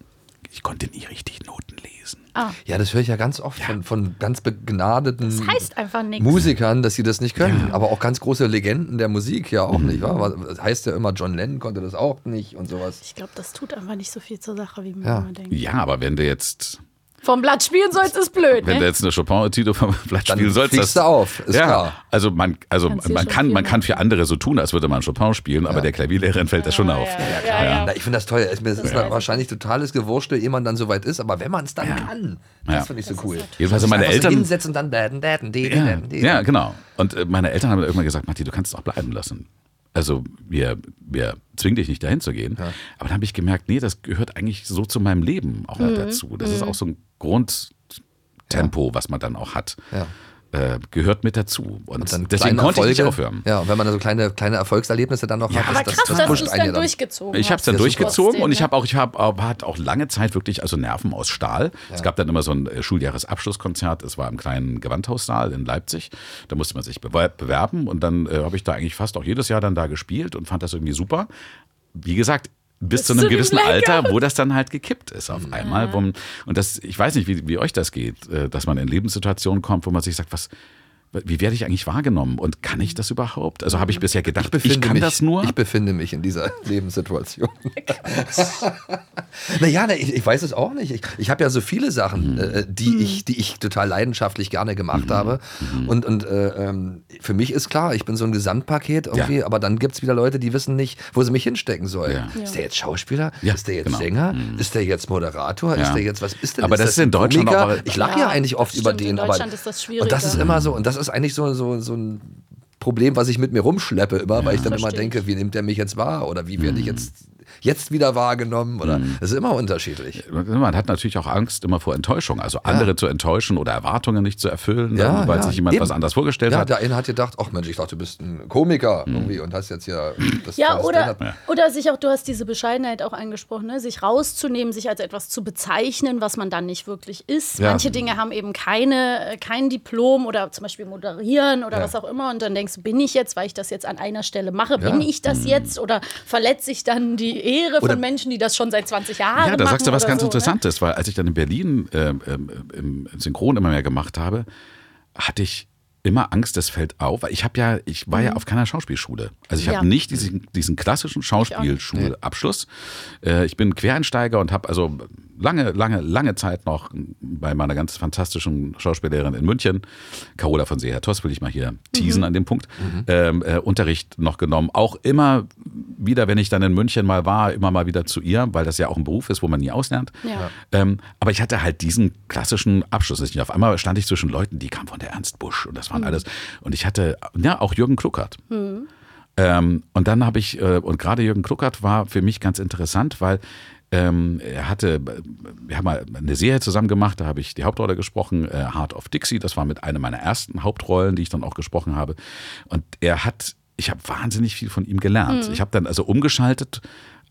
ich konnte nie richtig Noten lesen. Ja, das höre ich ja ganz oft von, von ganz begnadeten Das heißt. Musikern, dass sie das nicht können. Aber auch ganz große Legenden der Musik ja auch nicht. Wa? Das heißt ja immer, John Lennon konnte das auch nicht und sowas. Ich glaube, das tut einfach nicht so viel zur Sache, wie man Ja. immer denkt. Ja, aber wenn du jetzt, Vom Blatt spielen sollst, ist blöd, wenn du ne? jetzt eine Chopin-Etüde vom Blatt Dann spielen sollst, fliegst du auf, ist ja, klar. also man, also Kannst man kann, man kann machen. für andere so tun, als würde man Chopin spielen, aber der Klavierlehrerin fällt das schon auf. Ja, ja. Na, ich finde das toll. Es ist wahrscheinlich totales Gewurstel, ehe man dann soweit ist. Aber wenn man es dann kann, das Ja. finde ich so cool. Jedenfalls meine so Eltern- hinsetzen und dann daten, daten, daten, Ja, ja, genau. Und äh, meine Eltern haben irgendwann gesagt, Matti, du kannst es auch bleiben lassen. Also wir, wir zwingen dich nicht dahin zu gehen. Aber dann habe ich gemerkt, nee, das gehört eigentlich so zu meinem Leben auch Mhm. dazu. Das ist auch so ein Grundtempo, was man dann auch hat. Ja. Äh, gehört mit dazu. Und, Dann deswegen konnte ich nicht Erfolge. aufhören. Ja, und wenn man da so kleine, kleine Erfolgserlebnisse dann noch hat, Aber das, krass, das dass du pusht es einen ja dann dann. durchgezogen Ich habe es dann durchgezogen Trotzdem, und ich habe auch, ich habe hab, hatte auch lange Zeit wirklich also Nerven aus Stahl. Es gab dann immer so ein äh, Schuljahresabschlusskonzert. Es war im kleinen Gewandhaussaal in Leipzig. Da musste man sich bewer- bewerben und dann äh, habe ich da eigentlich fast auch jedes Jahr dann da gespielt und fand das irgendwie super. Wie gesagt. Bis zu einem zu gewissen. Alter, wo das dann halt gekippt ist auf einmal. Wo, man- und das, ich weiß nicht, wie, wie euch das geht, äh, dass man in Lebenssituationen kommt, wo man sich sagt, was, wie werde ich eigentlich wahrgenommen und kann ich das überhaupt? Also habe ich bisher gedacht, ich, kann mich, das nur. Ich befinde mich in dieser Lebenssituation. naja, na, ich, ich weiß es auch nicht. Ich, ich habe ja so viele Sachen, Mhm. äh, die, ich, die ich total leidenschaftlich gerne gemacht habe. Mhm. Und, und äh, ähm, für mich ist klar, ich bin so ein Gesamtpaket irgendwie, Ja. aber dann gibt es wieder Leute, die wissen nicht, wo sie mich hinstecken sollen. Ja. Ist der jetzt Schauspieler? Ja, ist der jetzt genau. Sänger? Ist der jetzt Moderator? Ja. Ist der jetzt, was ist denn? Aber das ist in Deutschland Komiker? auch- Ich lache ja, Ja, eigentlich oft das über stimmt. In den, aber Deutschland ist das und das ist immer so, und das ist eigentlich so, so, so ein Problem, was ich mit mir rumschleppe immer, weil ich dann immer denke, wie nimmt der mich jetzt wahr oder wie werde ich jetzt, jetzt wieder wahrgenommen oder das ist immer unterschiedlich. Man hat natürlich auch Angst immer vor Enttäuschung, also andere zu enttäuschen oder Erwartungen nicht zu erfüllen, Ja, dann, weil ja, sich jemand eben. was anders vorgestellt Ja, hat. der eine hat gedacht, ach Mensch, ich dachte, du bist ein Komiker irgendwie und hast jetzt hier das Ja, das oder, Stand-up. oder sich auch, du hast diese Bescheidenheit auch angesprochen, ne? sich rauszunehmen, sich als etwas zu bezeichnen, was man dann nicht wirklich ist. Ja. Manche Dinge haben eben keine, äh, kein Diplom oder zum Beispiel moderieren oder Ja. was auch immer. Und dann denkst du, bin ich jetzt, weil ich das jetzt an einer Stelle mache, bin ich das jetzt? Oder verletze ich dann die Ehre von Menschen, die das schon seit 20 Jahren Ja, da machen? sagst du was ganz so, ne? Interessantes, weil als ich dann in Berlin äh, im Synchron immer mehr gemacht habe, hatte ich immer Angst, das fällt auf. Weil ich habe ja, ich war ja auf keiner Schauspielschule. Also ich Mhm. Ja. habe nicht diesen, diesen klassischen Schauspielschulabschluss. Äh, ich bin Quereinsteiger und habe also lange, lange, lange Zeit noch bei meiner ganz fantastischen Schauspiellehrerin in München, Carola von Seher-Toss, will ich mal hier teasen an dem Punkt, ähm, äh, Unterricht noch genommen. Auch immer wieder, wenn ich dann in München mal war, immer mal wieder zu ihr, weil das ja auch ein Beruf ist, wo man nie auslernt. Ja. Ähm, aber ich hatte halt diesen klassischen Abschluss nicht. Auf einmal stand ich zwischen Leuten, die kamen von der Ernst Busch und das waren alles. Und ich hatte, ja, auch Jürgen Kluckert. Ähm, und dann habe ich, äh, und gerade Jürgen Kluckert war für mich ganz interessant, weil ähm, er hatte, wir haben mal eine Serie zusammen gemacht, da habe ich die Hauptrolle gesprochen, äh, Heart of Dixie, das war mit einer meiner ersten Hauptrollen, die ich dann auch gesprochen habe. Und er hat, ich habe wahnsinnig viel von ihm gelernt. Ich habe dann also umgeschaltet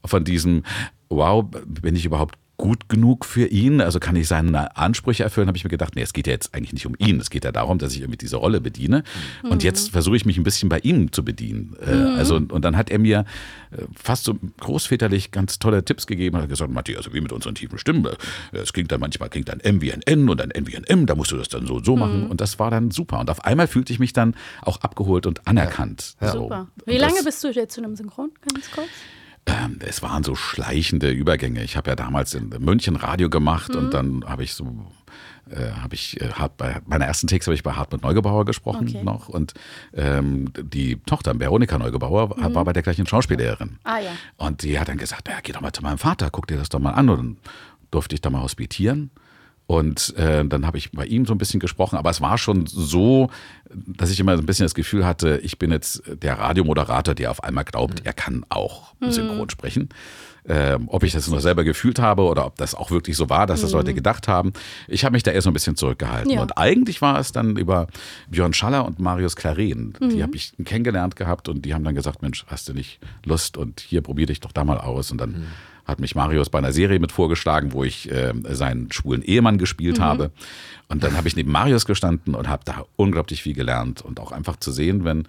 von diesem, wow, bin ich überhaupt gut genug für ihn? Also kann ich seine Ansprüche erfüllen? Habe ich mir gedacht, nee, es geht ja jetzt eigentlich nicht um ihn. Es geht ja darum, dass ich irgendwie diese Rolle bediene. Und jetzt versuche ich mich ein bisschen bei ihm zu bedienen. Äh, Also und dann hat er mir äh, fast so großväterlich ganz tolle Tipps gegeben. Er hat gesagt, Matti, also wie mit unseren tiefen Stimmen. äh, Es klingt dann manchmal klingt ein M wie ein N und ein N wie ein M. Da musst du das dann so und so machen. Und das war dann super. Und auf einmal fühlte ich mich dann auch abgeholt und anerkannt. So. Super. Wie lange bist du jetzt zu einem Synchron? Ganz kurz. Ähm, es waren so schleichende Übergänge. Ich habe ja damals in München Radio gemacht und dann habe ich so äh, habe ich äh, hart bei meiner ersten Takes habe ich bei Hartmut Neugebauer gesprochen Okay. noch und ähm, die Tochter Veronika Neugebauer war- war bei der gleichen Schauspiellehrerin. Ah, ja. Und die hat dann gesagt, ja, geh doch mal zu meinem Vater, guck dir das doch mal an und dann durfte ich da mal hospitieren. Und äh, dann habe ich bei ihm so ein bisschen gesprochen, aber es war schon so, dass ich immer so ein bisschen das Gefühl hatte, ich bin jetzt der Radiomoderator, der auf einmal glaubt, er kann auch synchron sprechen. Ähm, ob ich das nur selber gefühlt habe oder ob das auch wirklich so war, dass das Leute gedacht haben. Ich habe mich da eher so ein bisschen zurückgehalten. Ja. Und eigentlich war es dann über Björn Schaller und Marius Claren. Die habe ich kennengelernt gehabt und die haben dann gesagt, Mensch, hast du nicht Lust und hier probier dich doch da mal aus. Und dann hat mich Marius bei einer Serie mit vorgeschlagen, wo ich äh, seinen schwulen Ehemann gespielt habe. Und dann habe ich neben Marius gestanden und habe da unglaublich viel gelernt und auch einfach zu sehen, wenn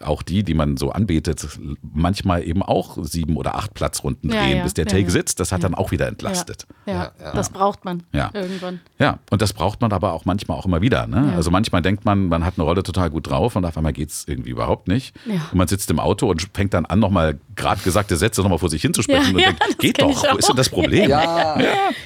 auch die, die man so anbetet, manchmal eben auch sieben oder acht Platzrunden Ja, drehen, ja, bis der ja, Take ja. sitzt. Das hat dann auch wieder entlastet. Ja, das braucht man Ja. irgendwann. Ja, und das braucht man aber auch manchmal auch immer wieder. Ne? Also manchmal denkt man, man hat eine Rolle total gut drauf und auf einmal geht's irgendwie überhaupt nicht. Ja. Und man sitzt im Auto und fängt dann an, nochmal gerade gesagte Sätze nochmal vor sich hinzusprechen Ja, und ja, denkt, das geht doch, wo ist denn das Problem? Ja,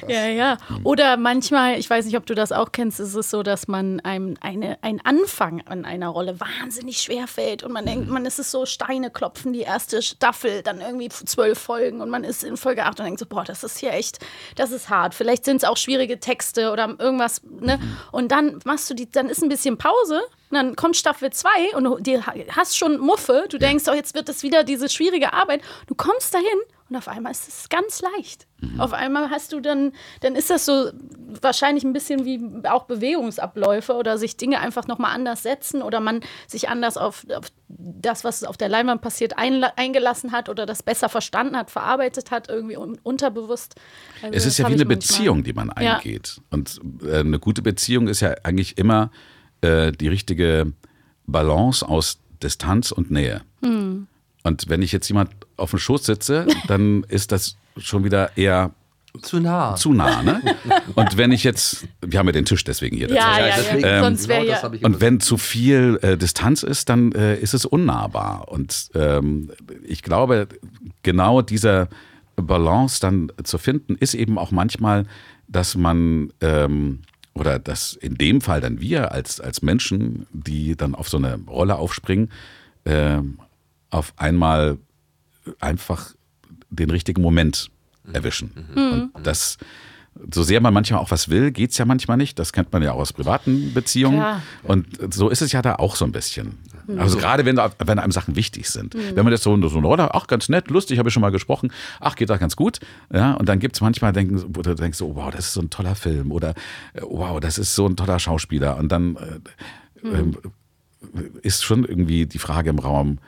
Ja, ja. Oder manchmal, ich weiß nicht, ob du das auch kennst, ist es so, dass man einem eine, ein Anfang an einer Rolle wahnsinnig schwer fällt und man denkt, man ist es so Steine klopfen, die erste Staffel, dann irgendwie zwölf Folgen und man ist in Folge acht und denkt so, boah, das ist hier echt, das ist hart. Vielleicht sind es auch schwierige Texte oder irgendwas, ne? Und dann machst du die, dann ist ein bisschen Pause. Und dann kommt Staffel 2 und du hast schon Muffe. Du denkst, oh, jetzt wird es wieder diese schwierige Arbeit. Du kommst dahin und auf einmal ist es ganz leicht. Auf einmal hast du dann, dann ist das so wahrscheinlich ein bisschen wie auch Bewegungsabläufe oder sich Dinge einfach nochmal anders setzen oder man sich anders auf, auf das, was auf der Leinwand passiert, eingelassen hat oder das besser verstanden hat, verarbeitet hat, irgendwie un unterbewusst. Also Es das ist ja wie eine. Beziehung, die man Ja. eingeht. Und äh, eine gute Beziehung ist ja eigentlich immer äh, die richtige Balance aus Distanz und Nähe. Hm. Und wenn ich jetzt jemand auf dem Schoß sitze, dann ist das schon wieder eher zu nah. zu nah. Ne? Und wenn ich jetzt, wir haben ja den Tisch deswegen hier. Ja, ja, ja. deswegen- Ähm, Sonst wäre genau ja. ich Und wenn zu viel äh, Distanz ist, dann äh, ist es unnahbar. Und ähm, ich glaube, genau dieser Balance dann zu finden, ist eben auch manchmal, dass man ähm, oder dass in dem Fall dann wir als, als Menschen, die dann auf so eine Rolle aufspringen, ähm, auf einmal einfach den richtigen Moment erwischen. Und das, so sehr man manchmal auch was will, geht's ja manchmal nicht. Das kennt man ja auch aus privaten Beziehungen. Klar. Und so ist es ja da auch so ein bisschen. Also gerade wenn, da- wenn einem Sachen wichtig sind. Wenn man jetzt so, so eine Rolle, ach ganz nett, lustig, habe ich schon mal gesprochen, ach geht doch ganz gut. Ja, und dann gibt's manchmal, denken, wo du denkst, oh, wow, das ist so ein toller Film oder äh, wow, das ist so ein toller Schauspieler. Und dann äh, ähm, ist schon irgendwie die Frage im Raum,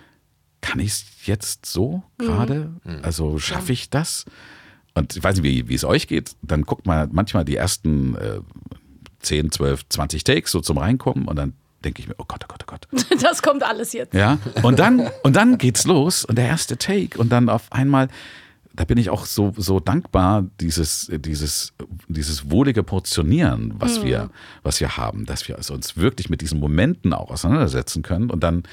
kann ich es jetzt so gerade? Also schaffe ich das? Und ich weiß nicht, wie, wie es euch geht. Dann guckt man manchmal die ersten äh, 10, 12, 20 Takes so zum Reinkommen und dann denke ich mir, oh Gott, oh Gott, oh Gott. Das kommt alles jetzt. Ja, und dann, und dann geht's los und der erste Take und dann auf einmal, da bin ich auch so, so dankbar, dieses, dieses, dieses wohlige Portionieren, was wir, was wir haben, dass wir also uns wirklich mit diesen Momenten auch auseinandersetzen können und dann,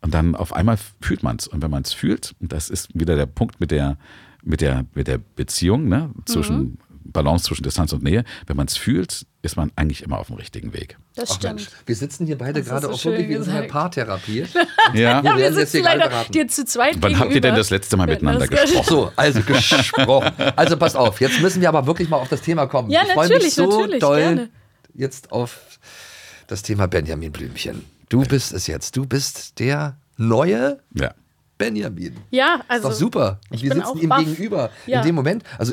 und dann auf einmal fühlt man's Und wenn man es fühlt, und das ist wieder der Punkt mit der, mit der, mit der Beziehung, ne, zwischen Balance zwischen Distanz und Nähe, wenn man es fühlt, ist man eigentlich immer auf dem richtigen Weg. Das Ach stimmt. Mensch, wir sitzen hier beide Das gerade du auch wirklich wie in einer. Paartherapie. Ja. Wir wir jetzt sitzen hier gerade leider beraten. dir zu zweit Wann habt ihr denn das letzte Mal miteinander gesprochen? So, also gesprochen. Also pass auf, jetzt müssen wir aber wirklich mal auf das Thema kommen. Ja, ich freue mich natürlich, so natürlich, doll gerne. jetzt auf das Thema Benjamin Blümchen. Du bist es jetzt. Du bist der neue Ja. Benjamin. Ja, Ist also. doch super. ich wir bin sitzen auch ihm baff. gegenüber. Ja. In dem Moment, also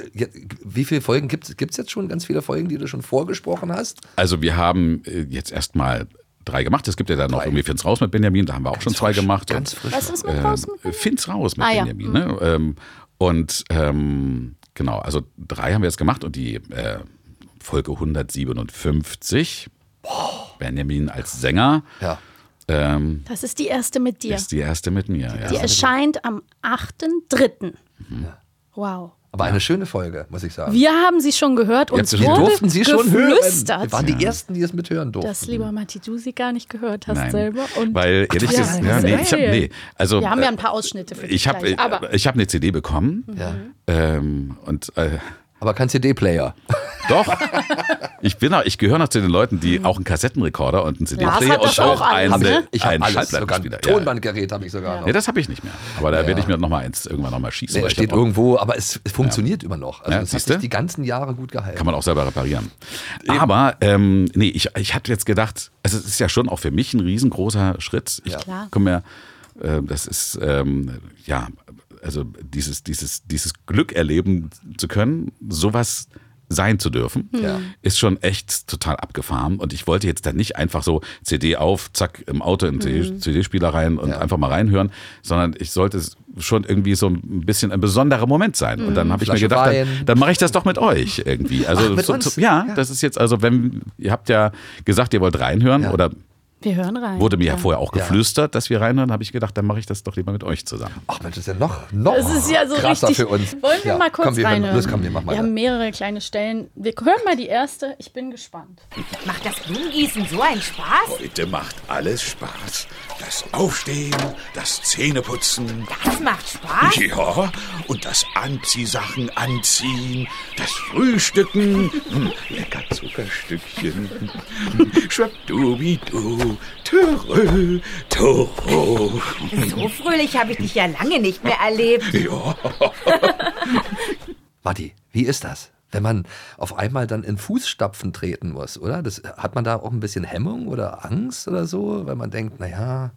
wie viele Folgen gibt es jetzt schon? Ganz viele Folgen, die du schon vorgesprochen hast? Also wir haben äh, jetzt erstmal drei gemacht. Es gibt ja dann noch Drei. irgendwie Fins raus mit Benjamin, da haben wir auch schon zwei gemacht. Ganz Und, frisch. Was ist mit ähm, draußen? Fins raus mit Ah, ja. Benjamin. Ne? Ähm, und ähm, genau, also drei haben wir jetzt gemacht und die äh, Folge 157, Benjamin als Sänger, Ja. Ähm, Das ist die erste mit dir. ist die erste mit mir. Die Ja. erscheint am 8.3. Mhm. Wow. Aber eine schöne Folge, muss ich sagen. Wir haben sie schon gehört und Wir wurde durften sie schon hören. Wir waren die Ersten, die es mithören durften. dass lieber Matti, du sie gar nicht gehört hast Nein, selber. Und weil ehrlich ja, gesagt, ja, nee, ich hab, nee, also Wir haben ja äh, ein paar Ausschnitte für dich ich habe gleich, aber ich habe eine CD bekommen Ja. ähm, und äh, Aber kein CD-Player. Doch. Ich bin auch, ich gehöre noch zu den Leuten, die auch einen Kassettenrekorder und einen CD-Player das und auch auch alles, einen, ne? Ich habe einen alles, sogar ein Schallplattenspieler. Ja. Tonbandgerät habe ich sogar noch. Ja, das habe ich nicht mehr. Aber da werde ich mir noch mal eins irgendwann noch mal schießen. Nee, steht irgendwo, aber es, es funktioniert immer noch. Also Ja, es hat sich die ganzen Jahre gut gehalten. Kann man auch selber reparieren. Aber ähm, nee, ich, ich hatte jetzt gedacht, also es ist ja schon auch für mich ein riesengroßer Schritt. Ich Ja. Klar. komme ja, äh, das ist ähm, ja, also dieses, dieses, dieses Glück erleben zu können, sowas sein zu dürfen, Ja. ist schon echt total abgefahren. Und ich wollte jetzt dann nicht einfach so CD auf, zack, im Auto in den CD-Spieler rein und Ja. einfach mal reinhören, sondern ich sollte es schon irgendwie so ein bisschen ein besonderer Moment sein. Und dann habe ich mir gedacht, dann, Wein. dann mache ich das doch mit euch irgendwie. Also Ach, mit so, so, ja, Ja. das ist jetzt also, wenn ihr habt ja gesagt, ihr wollt reinhören oder Wir hören rein. wurde mir ja, vorher auch Ja. geflüstert, dass wir reinhören, habe ich gedacht, dann mache ich das doch lieber mit euch zusammen. Ach Mensch, das ist ja noch, noch Das ist ja so krasser richtig. für uns. Wollen wir Ja, mal kurz komm, wir, reinhören? Los, komm, wir machen wir haben mal. mehrere kleine Stellen. Wir hören mal die erste. Ich bin gespannt. Macht das Blumengießen so einen Spaß? Heute macht alles Spaß. Das Aufstehen, das Zähneputzen. Das macht Spaß? Ja, und das Anziehsachen anziehen, das Frühstücken. Hm, lecker Zuckerstückchen. Schwabdubidu, törö, toro. So fröhlich habe ich dich ja lange nicht mehr erlebt. Ja, Watti, wie ist das? Wenn man auf einmal dann in Fußstapfen treten muss, oder? Das, hat man da auch ein bisschen Hemmung oder Angst oder so? Weil man denkt, naja,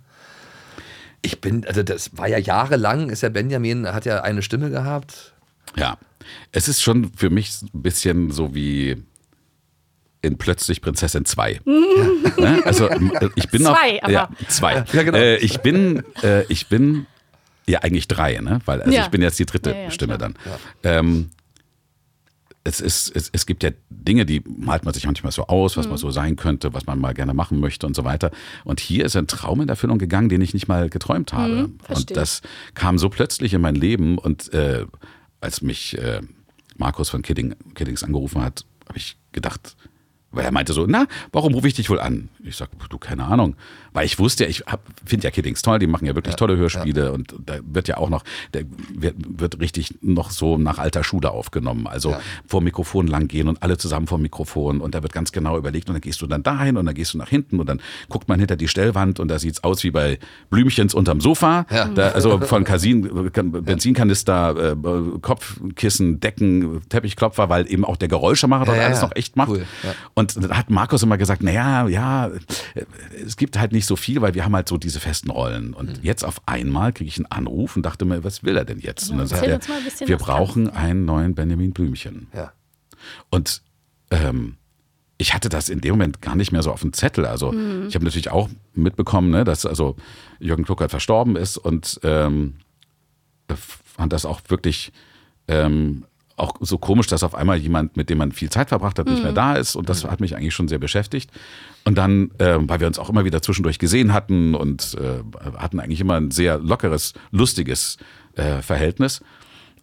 ich bin, also das war ja jahrelang, ist ja Benjamin, hat ja eine Stimme gehabt. Ja, es ist schon für mich ein bisschen so wie in Plötzlich Prinzessin 2. ne? Also m- ich bin noch, Zwei, aber- ja, zwei. Ja, genau. Äh, ich bin, äh, ich bin ja eigentlich drei, ne? Weil also Ja. ich bin jetzt die dritte Ja, ja, Stimme klar. dann. Ähm, es, ist, es, es gibt ja Dinge, die malt man sich manchmal so aus, was man so sein könnte, was man mal gerne machen möchte und so weiter. Und hier ist ein Traum in Erfüllung gegangen, den ich nicht mal geträumt habe. und verstehe. das kam so plötzlich in mein Leben und äh, als mich äh, Markus von Kidding, Kiddings angerufen hat, habe ich gedacht, weil er meinte so, na, warum rufe ich dich wohl an? Ich sag, du, keine Ahnung. Weil ich wusste ja, ich finde ja Kiddings toll, die machen ja wirklich tolle Hörspiele und da wird ja auch noch, der wird, wird richtig noch so nach alter Schule aufgenommen. Also Ja. vor Mikrofon lang gehen und alle zusammen vor Mikrofon und da wird ganz genau überlegt und dann gehst du dann dahin und dann gehst du nach hinten und dann guckt man hinter die Stellwand und da sieht's aus wie bei Blümchens unterm Sofa. Ja. Da, also von Casin, Benzinkanister, äh, Kopfkissen, Decken, Teppichklopfer, weil eben auch der Geräuschemacher Ja, ja, alles ja. noch echt macht. Cool, ja. Und da hat Markus immer gesagt, naja, ja, es gibt halt nicht so viel, weil wir haben halt so diese festen Rollen. Und Mhm. jetzt auf einmal kriege ich einen Anruf und dachte mir, was will er denn jetzt? Und dann sagt er, uns mal ein bisschen wir brauchen einen neuen Benjamin Blümchen. Ja. Und ähm, ich hatte das in dem Moment gar nicht mehr so auf dem Zettel. Also Mhm. ich habe natürlich auch mitbekommen, ne, dass also Jürgen Kluckert verstorben ist und ähm, fand das auch wirklich ähm, auch so komisch, dass auf einmal jemand, mit dem man viel Zeit verbracht hat, nicht mehr da ist. Und das hat mich eigentlich schon sehr beschäftigt. Und dann, ähm, weil wir uns auch immer wieder zwischendurch gesehen hatten und äh, hatten eigentlich immer ein sehr lockeres, lustiges äh, Verhältnis.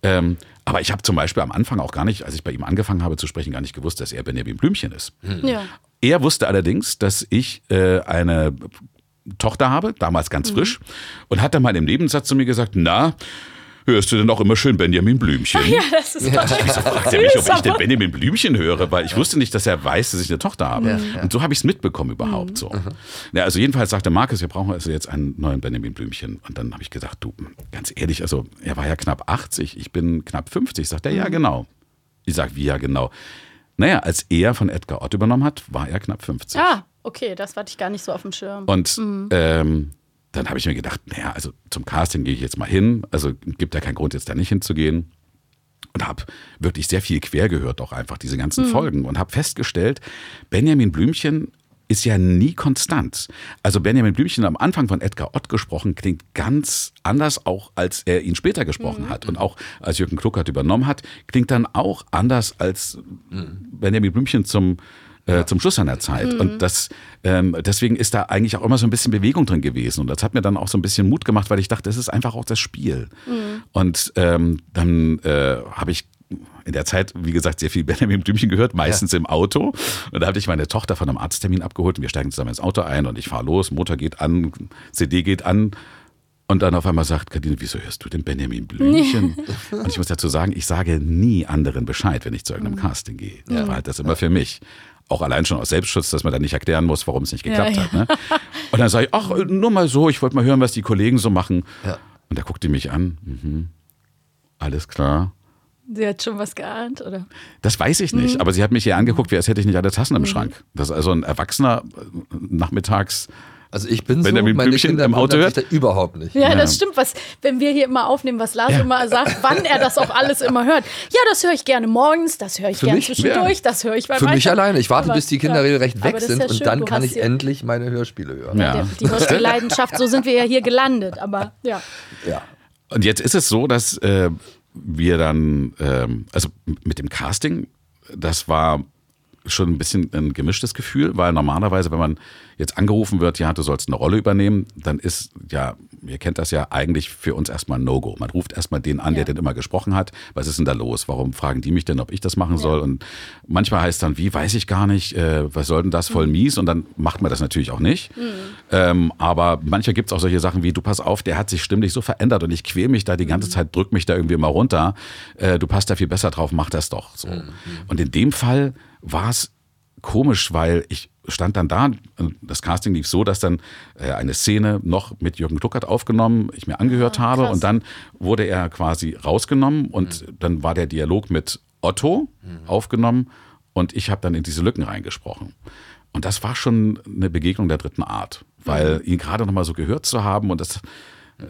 Ähm, aber ich habe zum Beispiel am Anfang auch gar nicht, als ich bei ihm angefangen habe zu sprechen, gar nicht gewusst, dass er Benjamin Blümchen ist. Ja. Er wusste allerdings, dass ich äh, eine Tochter habe, damals ganz frisch, und hat dann mal im Nebensatz zu mir gesagt, na, hörst du denn auch immer schön Benjamin Blümchen? Ja, das ist doch Wieso fragt er mich, ob ich den aber- Benjamin Blümchen höre? Weil ich wusste nicht, dass er weiß, dass ich eine Tochter habe. Ja, ja. Und so habe ich es mitbekommen überhaupt so. Ja, also jedenfalls sagte Markus, wir brauchen also jetzt einen neuen Benjamin Blümchen. Und dann habe ich gesagt, du, ganz ehrlich, also er war ja knapp 80, ich bin knapp 50. Sagt er, ja genau. Ich sag, wie ja genau. Naja, als er von Edgar Ott übernommen hat, war er knapp 50. Ah, okay, das hatte ich gar nicht so auf dem Schirm. Und ähm, dann habe ich mir gedacht, naja, also zum Casting gehe ich jetzt mal hin. Also gibt ja keinen Grund, jetzt da nicht hinzugehen. Und habe wirklich sehr viel quer gehört, auch einfach diese ganzen Folgen. Und habe festgestellt, Benjamin Blümchen ist ja nie konstant. Also Benjamin Blümchen am Anfang von Edgar Ott gesprochen klingt ganz anders, auch als er ihn später gesprochen hat. Und auch als Jürgen Kluckert übernommen hat, klingt dann auch anders als Benjamin Blümchen zum äh, zum Schluss seiner Zeit. Und das, ähm, deswegen ist da eigentlich auch immer so ein bisschen Bewegung drin gewesen. Und das hat mir dann auch so ein bisschen Mut gemacht, weil ich dachte, das ist einfach auch das Spiel. Und ähm, dann äh, habe ich in der Zeit, wie gesagt, sehr viel Benjamin Blümchen gehört, meistens im Auto. Und da hatte ich meine Tochter von einem Arzttermin abgeholt und wir steigen zusammen ins Auto ein und ich fahre los, Motor geht an, CD geht an. Und dann auf einmal sagt Kadine, wieso hörst du den Benjamin Blümchen? Und ich muss dazu sagen, ich sage nie anderen Bescheid, wenn ich zu irgendeinem Casting gehe. Ich behalte das immer für mich. Auch allein schon aus Selbstschutz, dass man dann nicht erklären muss, warum es nicht geklappt Ja, hat. Ne? Und dann sage ich, ach, nur mal so, ich wollte mal hören, was die Kollegen so machen. Ja. Und da guckt die mich an. Mhm. Alles klar. Sie hat schon was geahnt, oder? Das weiß ich nicht, aber sie hat mich hier angeguckt, wie als hätte ich nicht alle Tassen im Schrank. Das ist also ein Erwachsener äh, nachmittags. Also ich bin Wenn so, er mit meine Blümchen Kinder im Auto da überhaupt nicht. Ja, Ja. das stimmt, was, wenn wir hier immer aufnehmen, was Lars immer sagt, wann er das auch alles immer hört. Ja, das höre ich gerne morgens, das höre ich Für gerne mich? zwischendurch, das höre ich beim Für mich alleine. Ich warte, Aber- bis die Kinder ja. recht Aber weg sind ja und schön, dann kann ich endlich meine Hörspiele hören. Ja. Der, die Hörspielleidenschaft, so sind wir ja hier gelandet, aber ja. Ja. Und jetzt ist es so, dass äh, wir dann, ähm, also mit dem Casting, das war schon ein bisschen ein gemischtes Gefühl, weil normalerweise, wenn man jetzt angerufen wird, ja, du sollst eine Rolle übernehmen, dann ist ja, ihr kennt das ja eigentlich für uns erstmal No-Go. Man ruft erstmal den an, der Ja. den immer gesprochen hat. Was ist denn da los? Warum fragen die mich denn, ob ich das machen soll? Und manchmal heißt dann, wie, weiß ich gar nicht, äh, was soll denn das, voll mies? Und dann macht man das natürlich auch nicht. Ähm, aber manchmal gibt es auch solche Sachen wie, du pass auf, der hat sich stimmlich so verändert und ich quäl mich da die ganze Zeit, drück mich da irgendwie mal runter. Äh, du passt da viel besser drauf, mach das doch. So. Und in dem Fall war es komisch, weil ich stand dann da, das Casting lief so, dass dann äh, eine Szene noch mit Jürgen Kluckert aufgenommen, ich mir angehört habe und dann wurde er quasi rausgenommen und dann war der Dialog mit Otto aufgenommen und ich habe dann in diese Lücken reingesprochen. Und das war schon eine Begegnung der dritten Art, weil ihn gerade noch mal so gehört zu haben und das äh,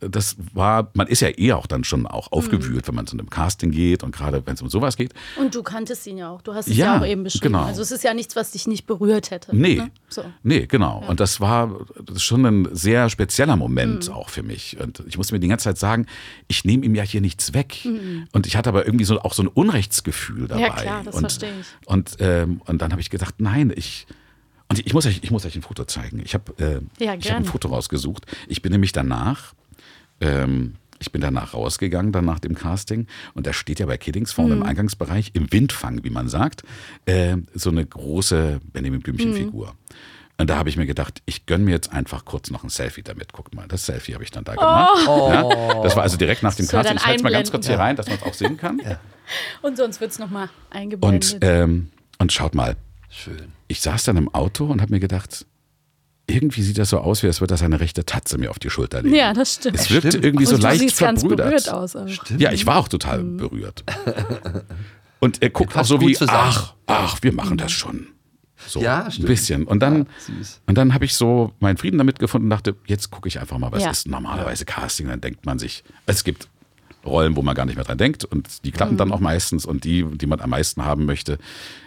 das war, man ist ja eh auch dann schon auch aufgewühlt, wenn man zu einem Casting geht und gerade wenn es um sowas geht. Und du kanntest ihn ja auch. Du hast es Ja, ja, auch eben beschrieben. genau. Also es ist ja nichts, was dich nicht berührt hätte. Nee, Ne? So. nee, genau. Und das war schon ein sehr spezieller Moment Mhm. auch für mich. Und ich musste mir die ganze Zeit sagen, ich nehme ihm ja hier nichts weg. Mhm. Und ich hatte aber irgendwie so auch so ein Unrechtsgefühl dabei. klar, das und, verstehe ich. Und, ähm, und dann habe ich gedacht, nein, ich. Und ich muss euch, ich muss euch ein Foto zeigen. Ich habe äh, Ja, ich hab ein. Foto rausgesucht. Ich bin nämlich danach, ähm, ich bin danach rausgegangen, dann nach dem Casting. Und da steht ja bei Kiddings vorne Mhm. im Eingangsbereich, im Windfang, wie man sagt, äh, so eine große Benjamin Blümchen-Figur. Mhm. Und da habe ich mir gedacht, ich gönne mir jetzt einfach kurz noch ein Selfie damit. Guckt mal, das Selfie habe ich dann da gemacht. Ja, das war also direkt nach dem Casting. dann Ich halte es mal ganz kurz hier rein, dass man es auch sehen kann. Und sonst wird es nochmal eingeblendet. Und, ähm, und schaut mal, Schön. ich saß dann im Auto und habe mir gedacht, irgendwie sieht das so aus, wie als würde er seine rechte Tatze mir auf die Schulter legen. ja, das stimmt. Es wirkt Stimmt. irgendwie so Und du leicht ganz verbrüdert. berührt aus. aber- Ja, ich war auch total berührt. Und er guckt auch so wie, zusammen. ach, ach, wir machen das schon. So Ja, ein stimmt. bisschen. Und dann, Ja, und dann habe ich so meinen Frieden damit gefunden und dachte, jetzt gucke ich einfach mal, was Ja. ist normalerweise Casting. Dann denkt man sich, es gibt Rollen, wo man gar nicht mehr dran denkt und die klappen Mhm. dann auch meistens und die, die man am meisten haben möchte,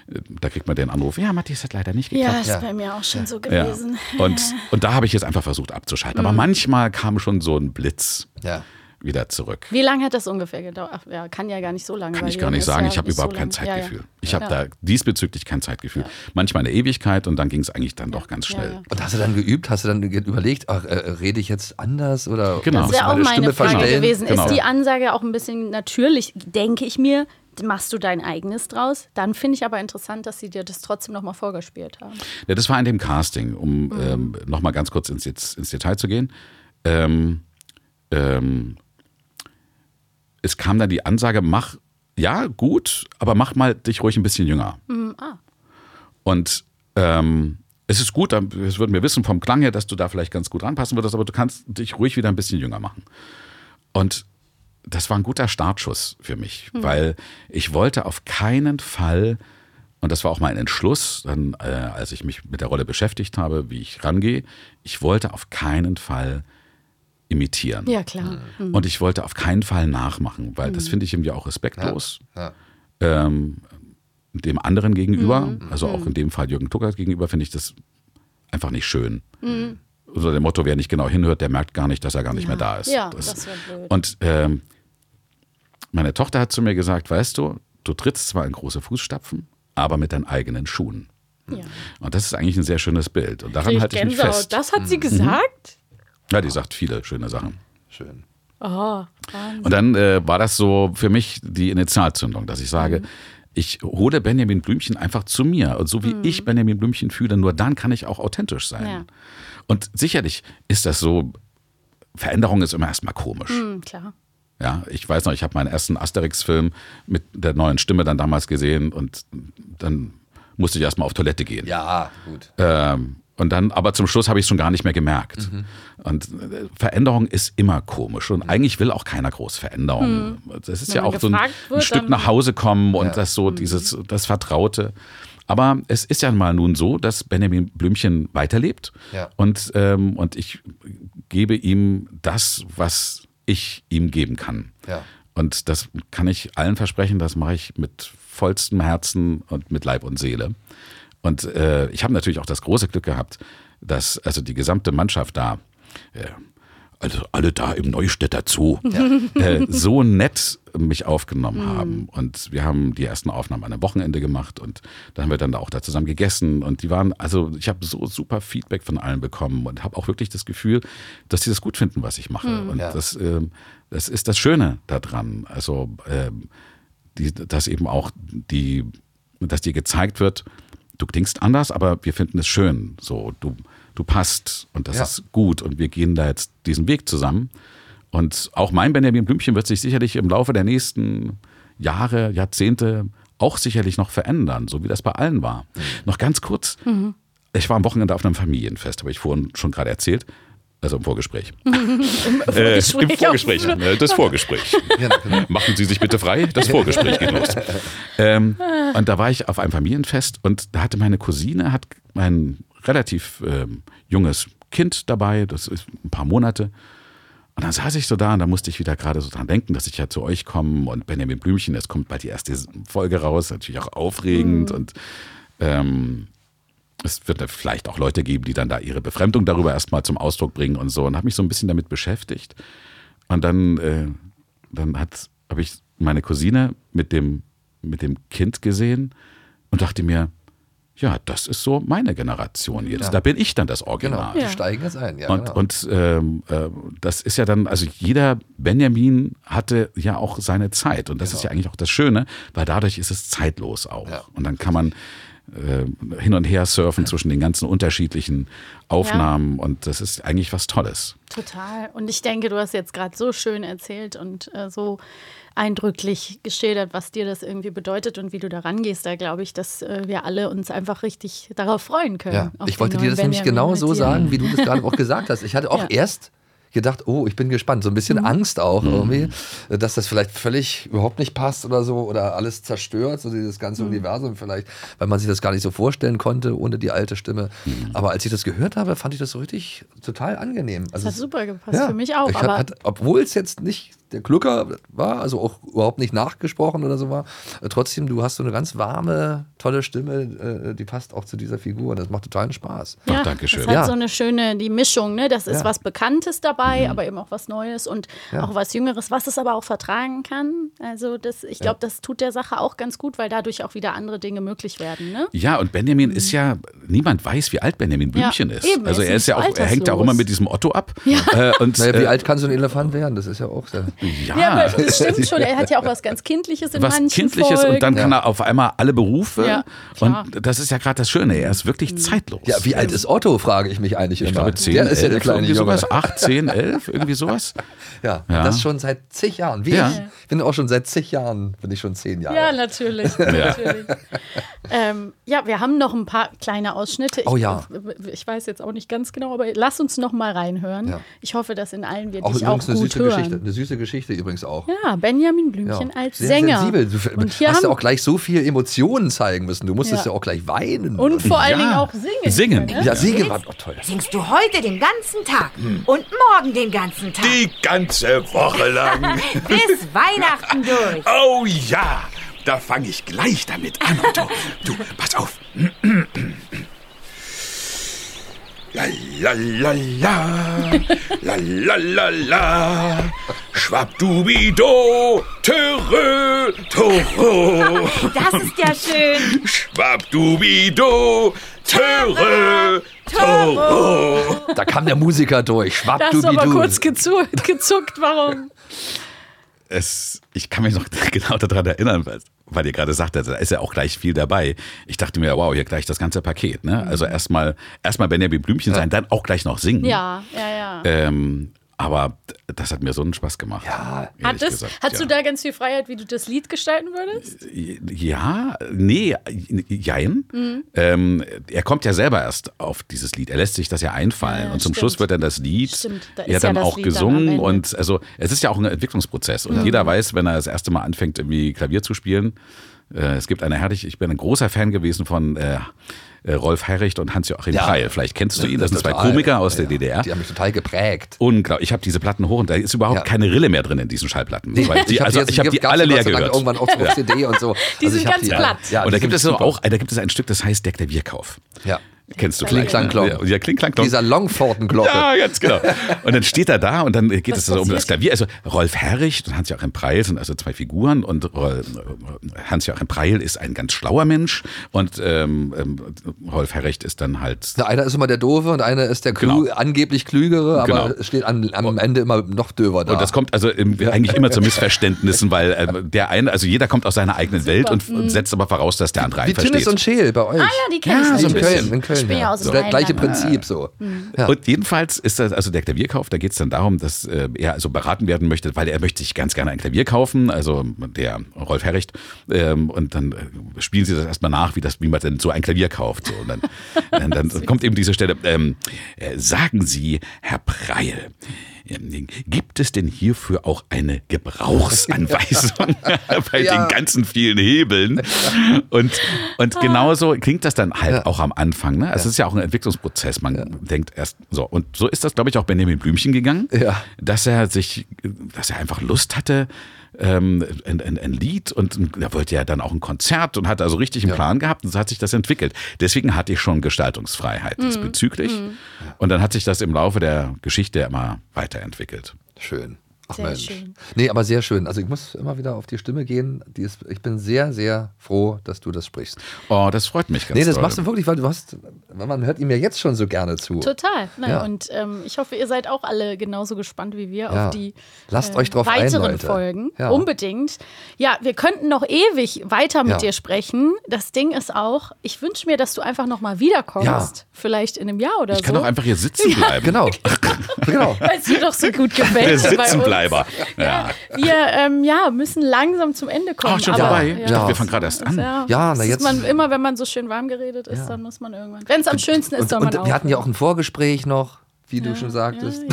äh, da kriegt man den Anruf, ja, Matthias hat leider nicht geklappt. Ja, ist Ja. bei mir auch schon so Ja. gewesen. Und, und da habe ich jetzt einfach versucht abzuschalten. Mhm. Aber manchmal kam schon so ein Blitz Ja. Wieder zurück. Wie lange hat das ungefähr gedauert? Ach, ja, kann ja gar nicht so lange. Kann ich gar nicht sagen. ja Ich habe überhaupt so kein lang. Ja, ja. Zeitgefühl. Ich habe Ja. da diesbezüglich kein Zeitgefühl. Manchmal eine Ewigkeit und dann ging es eigentlich dann doch ganz schnell. ja. Und hast du dann geübt? Hast du dann überlegt, ach, äh, rede ich jetzt anders oder Genau. Das wäre auch meine meine Stimme Frage verstellen? gewesen. Genau. Ist die Ansage auch ein bisschen natürlich, denke ich mir, machst du dein eigenes draus? Dann finde ich aber interessant, dass sie dir das trotzdem nochmal vorgespielt haben. Ja, das war in dem Casting, um Mhm. ähm, nochmal ganz kurz ins, ins Detail zu gehen. Ähm, ähm, es kam dann die Ansage, mach, ja, gut, aber mach mal dich ruhig ein bisschen jünger. ah. Und ähm, es ist gut, es würden wir wissen vom Klang her, dass du da vielleicht ganz gut ranpassen würdest, aber du kannst dich ruhig wieder ein bisschen jünger machen. Und das war ein guter Startschuss für mich, weil ich wollte auf keinen Fall, und das war auch mein Entschluss, dann, äh, als ich mich mit der Rolle beschäftigt habe, wie ich rangehe, ich wollte auf keinen Fall imitieren. Ja, klar. Mhm. Und ich wollte auf keinen Fall nachmachen, weil das finde ich irgendwie auch respektlos Ja. ähm, dem anderen gegenüber, Mhm. also auch in dem Fall Jürgen Tuckert gegenüber, finde ich das einfach nicht schön. Mhm. So dem Motto, wer nicht genau hinhört, der merkt gar nicht, dass er gar nicht mehr da ist. Ja, das wäre blöd. Und ähm, meine Tochter hat zu mir gesagt, weißt du, du trittst zwar in große Fußstapfen, aber mit deinen eigenen Schuhen. Ja. Und das ist eigentlich ein sehr schönes Bild. Und daran halte ich mich fest. Das hat Mhm. sie gesagt? Ja, die sagt viele schöne Sachen. Schön. Oh, Und dann äh, war das so für mich die Initialzündung, dass ich sage, ich hole Benjamin Blümchen einfach zu mir. Und so wie ich Benjamin Blümchen fühle, nur dann kann ich auch authentisch sein. Ja. Und sicherlich ist das so, Veränderung ist immer erstmal komisch. Hm, klar. Ja, ich weiß noch, ich habe meinen ersten Asterix-Film mit der neuen Stimme dann damals gesehen und dann musste ich erstmal auf Toilette gehen. Ja, gut. Ähm, und dann, aber zum Schluss habe ich es schon gar nicht mehr gemerkt. Mhm. Und äh, Veränderung ist immer komisch. Und eigentlich will auch keiner groß Veränderung. Das ist Wenn ja auch so ein, wird, ein Stück nach Hause kommen und Ja. das so, dieses, das Vertraute. Aber es ist ja mal nun so, dass Benjamin Blümchen weiterlebt. Ja. Und, ähm, und ich gebe ihm das, was ich ihm geben kann. Ja. Und das kann ich allen versprechen, das mache ich mit vollstem Herzen und mit Leib und Seele. Und äh, ich habe natürlich auch das große Glück gehabt, dass also die gesamte Mannschaft da, äh, also alle da im Neustädter Zoo, äh, so nett mich aufgenommen haben. Und wir haben die ersten Aufnahmen an einem Wochenende gemacht und dann haben wir dann auch da zusammen gegessen. Und die waren, also ich habe so super Feedback von allen bekommen und habe auch wirklich das Gefühl, dass die das gut finden, was ich mache. Und Ja. das, ähm, das ist das Schöne daran. Also ähm, die, dass eben auch die, dass dir gezeigt wird, du klingst anders, aber wir finden es schön. So, du, du passt und das Ja. ist gut und wir gehen da jetzt diesen Weg zusammen. Und auch mein Benjamin Blümchen wird sich sicherlich im Laufe der nächsten Jahre, Jahrzehnte auch sicherlich noch verändern, so wie das bei allen war. Noch ganz kurz. Ich war am Wochenende auf einem Familienfest, habe ich vorhin schon gerade erzählt. Also im Vorgespräch. äh, Im Vorgespräch Vorgespräch. äh, Das Vorgespräch. Ja, genau. Machen Sie sich bitte frei, das Vorgespräch geht los. Ähm, und da war ich auf einem Familienfest und da hatte meine Cousine hat ein relativ ähm, junges Kind dabei, das ist ein paar Monate. Und dann saß ich so da und da musste ich wieder gerade so dran denken, dass ich ja zu euch komme und Benjamin Blümchen, es kommt bald die erste Folge raus, natürlich auch aufregend und ähm, es wird vielleicht auch Leute geben, die dann da ihre Befremdung darüber erstmal zum Ausdruck bringen und so und habe mich so ein bisschen damit beschäftigt. Und dann, äh, dann hat habe ich meine Cousine mit dem, mit dem Kind gesehen und dachte mir, ja, das ist so meine Generation jetzt. Ja. Da bin ich dann das Genau, Original. die steigen jetzt ein. Ja, Und, genau. und ähm, äh, das ist ja dann, also jeder Benjamin hatte ja auch seine Zeit. Und das ist ja eigentlich auch das Schöne, weil dadurch ist es zeitlos auch. Genau. Ja. Und dann kann man äh, hin und her surfen zwischen den ganzen unterschiedlichen Aufnahmen. Und das ist eigentlich was Tolles. Total. Und ich denke, du hast jetzt gerade so schön erzählt und äh, so eindrücklich geschildert, was dir das irgendwie bedeutet und wie du da rangehst. Da glaube ich, dass äh, wir alle uns einfach richtig darauf freuen können. Ja, ich wollte dir das nämlich genau so sagen, wie du das gerade auch gesagt hast. Ich hatte auch Ja. erst gedacht, oh, ich bin gespannt, so ein bisschen Angst auch irgendwie, dass das vielleicht völlig überhaupt nicht passt oder so oder alles zerstört, so dieses ganze Universum vielleicht, weil man sich das gar nicht so vorstellen konnte ohne die alte Stimme. Aber als ich das gehört habe, fand ich das so richtig total angenehm. Das Also hat es- super gepasst, für mich auch. Ich aber hat, hat, obwohl es jetzt nicht der Glücker war, also auch überhaupt nicht nachgesprochen oder so war, äh, trotzdem, du hast so eine ganz warme, tolle Stimme, äh, die passt auch zu dieser Figur. Das macht totalen Spaß. Ach, ja, Dankeschön. Es hat Ja. so eine schöne, die Mischung, ne? Das ist Ja. Mhm. was Bekanntes dabei, aber eben auch was Neues und Ja. auch was Jüngeres, was es aber auch vertragen kann. Also das, ich glaube, das tut der Sache auch ganz gut, weil dadurch auch wieder andere Dinge möglich werden, ne? Ja, und Benjamin ist ja, niemand weiß, wie alt Benjamin Blümchen ist. eben, also er ist ist ja auch, er hängt ja auch immer mit diesem Otto ab. Äh, und, Naja, wie äh, alt kann so ein Elefant werden? Das ist ja auch sehr. Ja, Ja, aber das stimmt schon. Er hat ja auch was ganz Kindliches in was manchen Kindliches Folgen. und dann kann er auf einmal alle Berufe. Ja, und das ist ja gerade das Schöne, er ist wirklich zeitlos. Ja, wie alt ist Otto, frage ich mich eigentlich Ich immer. glaube 10, der ist ja 11, der kleine irgendwie Junge. sowas. 8, 10, 11, irgendwie sowas. Ja, Ja. das schon seit zig Jahren. Wie Ja. ich bin auch schon seit zig Jahren, bin ich schon zehn Jahre. Ja, natürlich. natürlich. Ähm, ja, wir haben noch ein paar kleine Ausschnitte. Ich, Oh ja. Ich weiß jetzt auch nicht ganz genau, aber lass uns noch mal reinhören. Ja. Ich hoffe, dass in allen wir auch dich auch übrigens eine gut süße hören. Geschichte. Eine süße Geschichte übrigens auch. Ja, Benjamin Blümchen als Sehr Sänger. sensibel. Du Und hier hast ja auch gleich so viel Emotionen zeigen müssen. Du musstest ja, Ja. auch gleich weinen. und vor allen Ja. Dingen auch singen. Singen. können, ne? ja, singen war doch toll. Singst du heute den ganzen Tag und morgen den ganzen Tag. Die ganze Woche lang. Bis Weihnachten durch. Oh ja, da fange ich gleich damit an, Otto. Du, pass auf. La la la la, la la la la, Schwabdubido, Törö, Toro, Das ist ja schön. Schwabdubido, Törö, Toro. Da kam der Musiker durch. Da hast du aber kurz gezu gezuckt. Warum? Es, ich kann mich noch genau daran erinnern, weil, weil ihr gerade sagtet, da ist ja auch gleich viel dabei. Ich dachte mir, wow, hier gleich das ganze Paket. Ne? Also erstmal erstmal Benjamin Blümchen sein, dann auch gleich noch singen. Ja, ja, ja. Ähm, Aber das hat mir so einen Spaß gemacht. Ja. Hat das, gesagt, hast ja. du da ganz viel Freiheit, wie du das Lied gestalten würdest? Ja, nee, jein. Mhm. Ähm, er kommt ja selber erst auf dieses Lied. Er lässt sich das ja einfallen. Ja, und zum stimmt. Schluss wird dann das Lied Stimmt, da ja ist ja dann das auch Lied dann gesungen. Ende. und also es ist ja auch ein Entwicklungsprozess. Und jeder weiß, wenn er das erste Mal anfängt, irgendwie Klavier zu spielen, äh, es gibt eine herrlich, ich bin ein großer Fan gewesen von äh, äh, Rolf Herricht und Hans-Joachim Ja. Preil. Vielleicht kennst du ihn, das sind zwei. Komiker aus Ja, der DDR. Die haben mich total geprägt. Unglaublich. Ich habe diese Platten hoch und da ist überhaupt Ja. keine Rille mehr drin in diesen Schallplatten. Weil die, hab also, jetzt- ich habe die alle leer gehört. Irgendwann auf, auf CD und so. Die Also sind ich ganz die, platt. Ja, und da die gibt es auch, da gibt es ein Stück, das heißt Der Klavierkauf. Ja. Kennst du Kling, vielleicht? klang, klong. Ja, ja Kling, klang, klong. Dieser Longforten-Glocke. Ja, ganz genau. Und dann steht er da und dann geht es also um das? Klavier. Also Rolf Herrich und Hans-Joachim Preil sind also zwei Figuren und Hans-Joachim Preil ist ein ganz schlauer Mensch und ähm, ähm, Rolf Herricht ist dann halt Na, einer ist immer der Doofe und einer ist der Klü Genau. angeblich Klügere, aber Genau. es steht am, am Ende immer noch döver da. Und das kommt also im, eigentlich immer zu Missverständnissen, weil äh, der eine, also jeder kommt aus seiner eigenen Welt und, und setzt aber voraus, dass der andere Wie einen versteht. Tinnis und Scheel bei euch. Ah ja, die kenn ich Ja, Also in natürlich. Köln, in Köln. Ich bin ja aus das dem gleiche. Prinzip so. Ja. Und jedenfalls ist das, also der Klavierkauf, da geht es dann darum, dass äh, er also beraten werden möchte, weil er möchte sich ganz gerne ein Klavier kaufen, also der Rolf Herricht. Ähm, und dann äh, spielen sie das erstmal nach, wie, das, wie man denn so ein Klavier kauft. So. Und dann, dann, dann kommt eben diese Stelle, ähm, äh, sagen Sie, Herr Preil, gibt es denn hierfür auch eine Gebrauchsanweisung bei Ja. den ganzen vielen Hebeln? Und, und genauso klingt das dann halt auch am Anfang. Ne? Also Es ist ja auch ein Entwicklungsprozess. Man denkt erst so. Und so ist das, glaube ich, auch Benjamin Blümchen gegangen, Ja. dass er sich, dass er einfach Lust hatte, ähm, ein, ein, ein Lied und er wollte ja dann auch ein Konzert und hat also richtig einen Plan gehabt und so hat sich das entwickelt. Deswegen hatte ich schon Gestaltungsfreiheit diesbezüglich. Und dann hat sich das im Laufe der Geschichte immer weiterentwickelt. Schön. Ach Sehr Mensch. schön. Nee, aber sehr schön. Also ich muss immer wieder auf die Stimme gehen. Die ist, ich bin sehr, sehr froh, dass du das sprichst. Oh, das freut mich ganz Nee, das doll. machst du wirklich, weil du hast, man hört ihm ja jetzt schon so gerne zu. Total. Ne? Ja. Und ähm, ich hoffe, ihr seid auch alle genauso gespannt wie wir Ja. auf die Lasst äh, euch drauf ein, weiteren Leute. Folgen. Ja. Unbedingt. Ja, wir könnten noch ewig weiter mit Ja. dir sprechen. Das Ding ist auch, ich wünsche mir, dass du einfach noch mal wiederkommst. Ja. Vielleicht in einem Jahr oder Ich kann so. auch einfach hier sitzen bleiben. Genau. genau. Weil es dir doch so gut gefällt. Der bei uns. Sitzenbleiber. Ja. Wir ähm, ja, müssen langsam zum Ende kommen. Ach, schon aber, vorbei? Ja. Ich dachte, wir fangen gerade erst an. Ja, Ja, na jetzt- Man, immer wenn man so schön warm geredet ist, dann muss man irgendwann. Wenn es am schönsten ist, Und, soll man und auch. wir hatten ja auch ein Vorgespräch noch, wie du schon sagtest.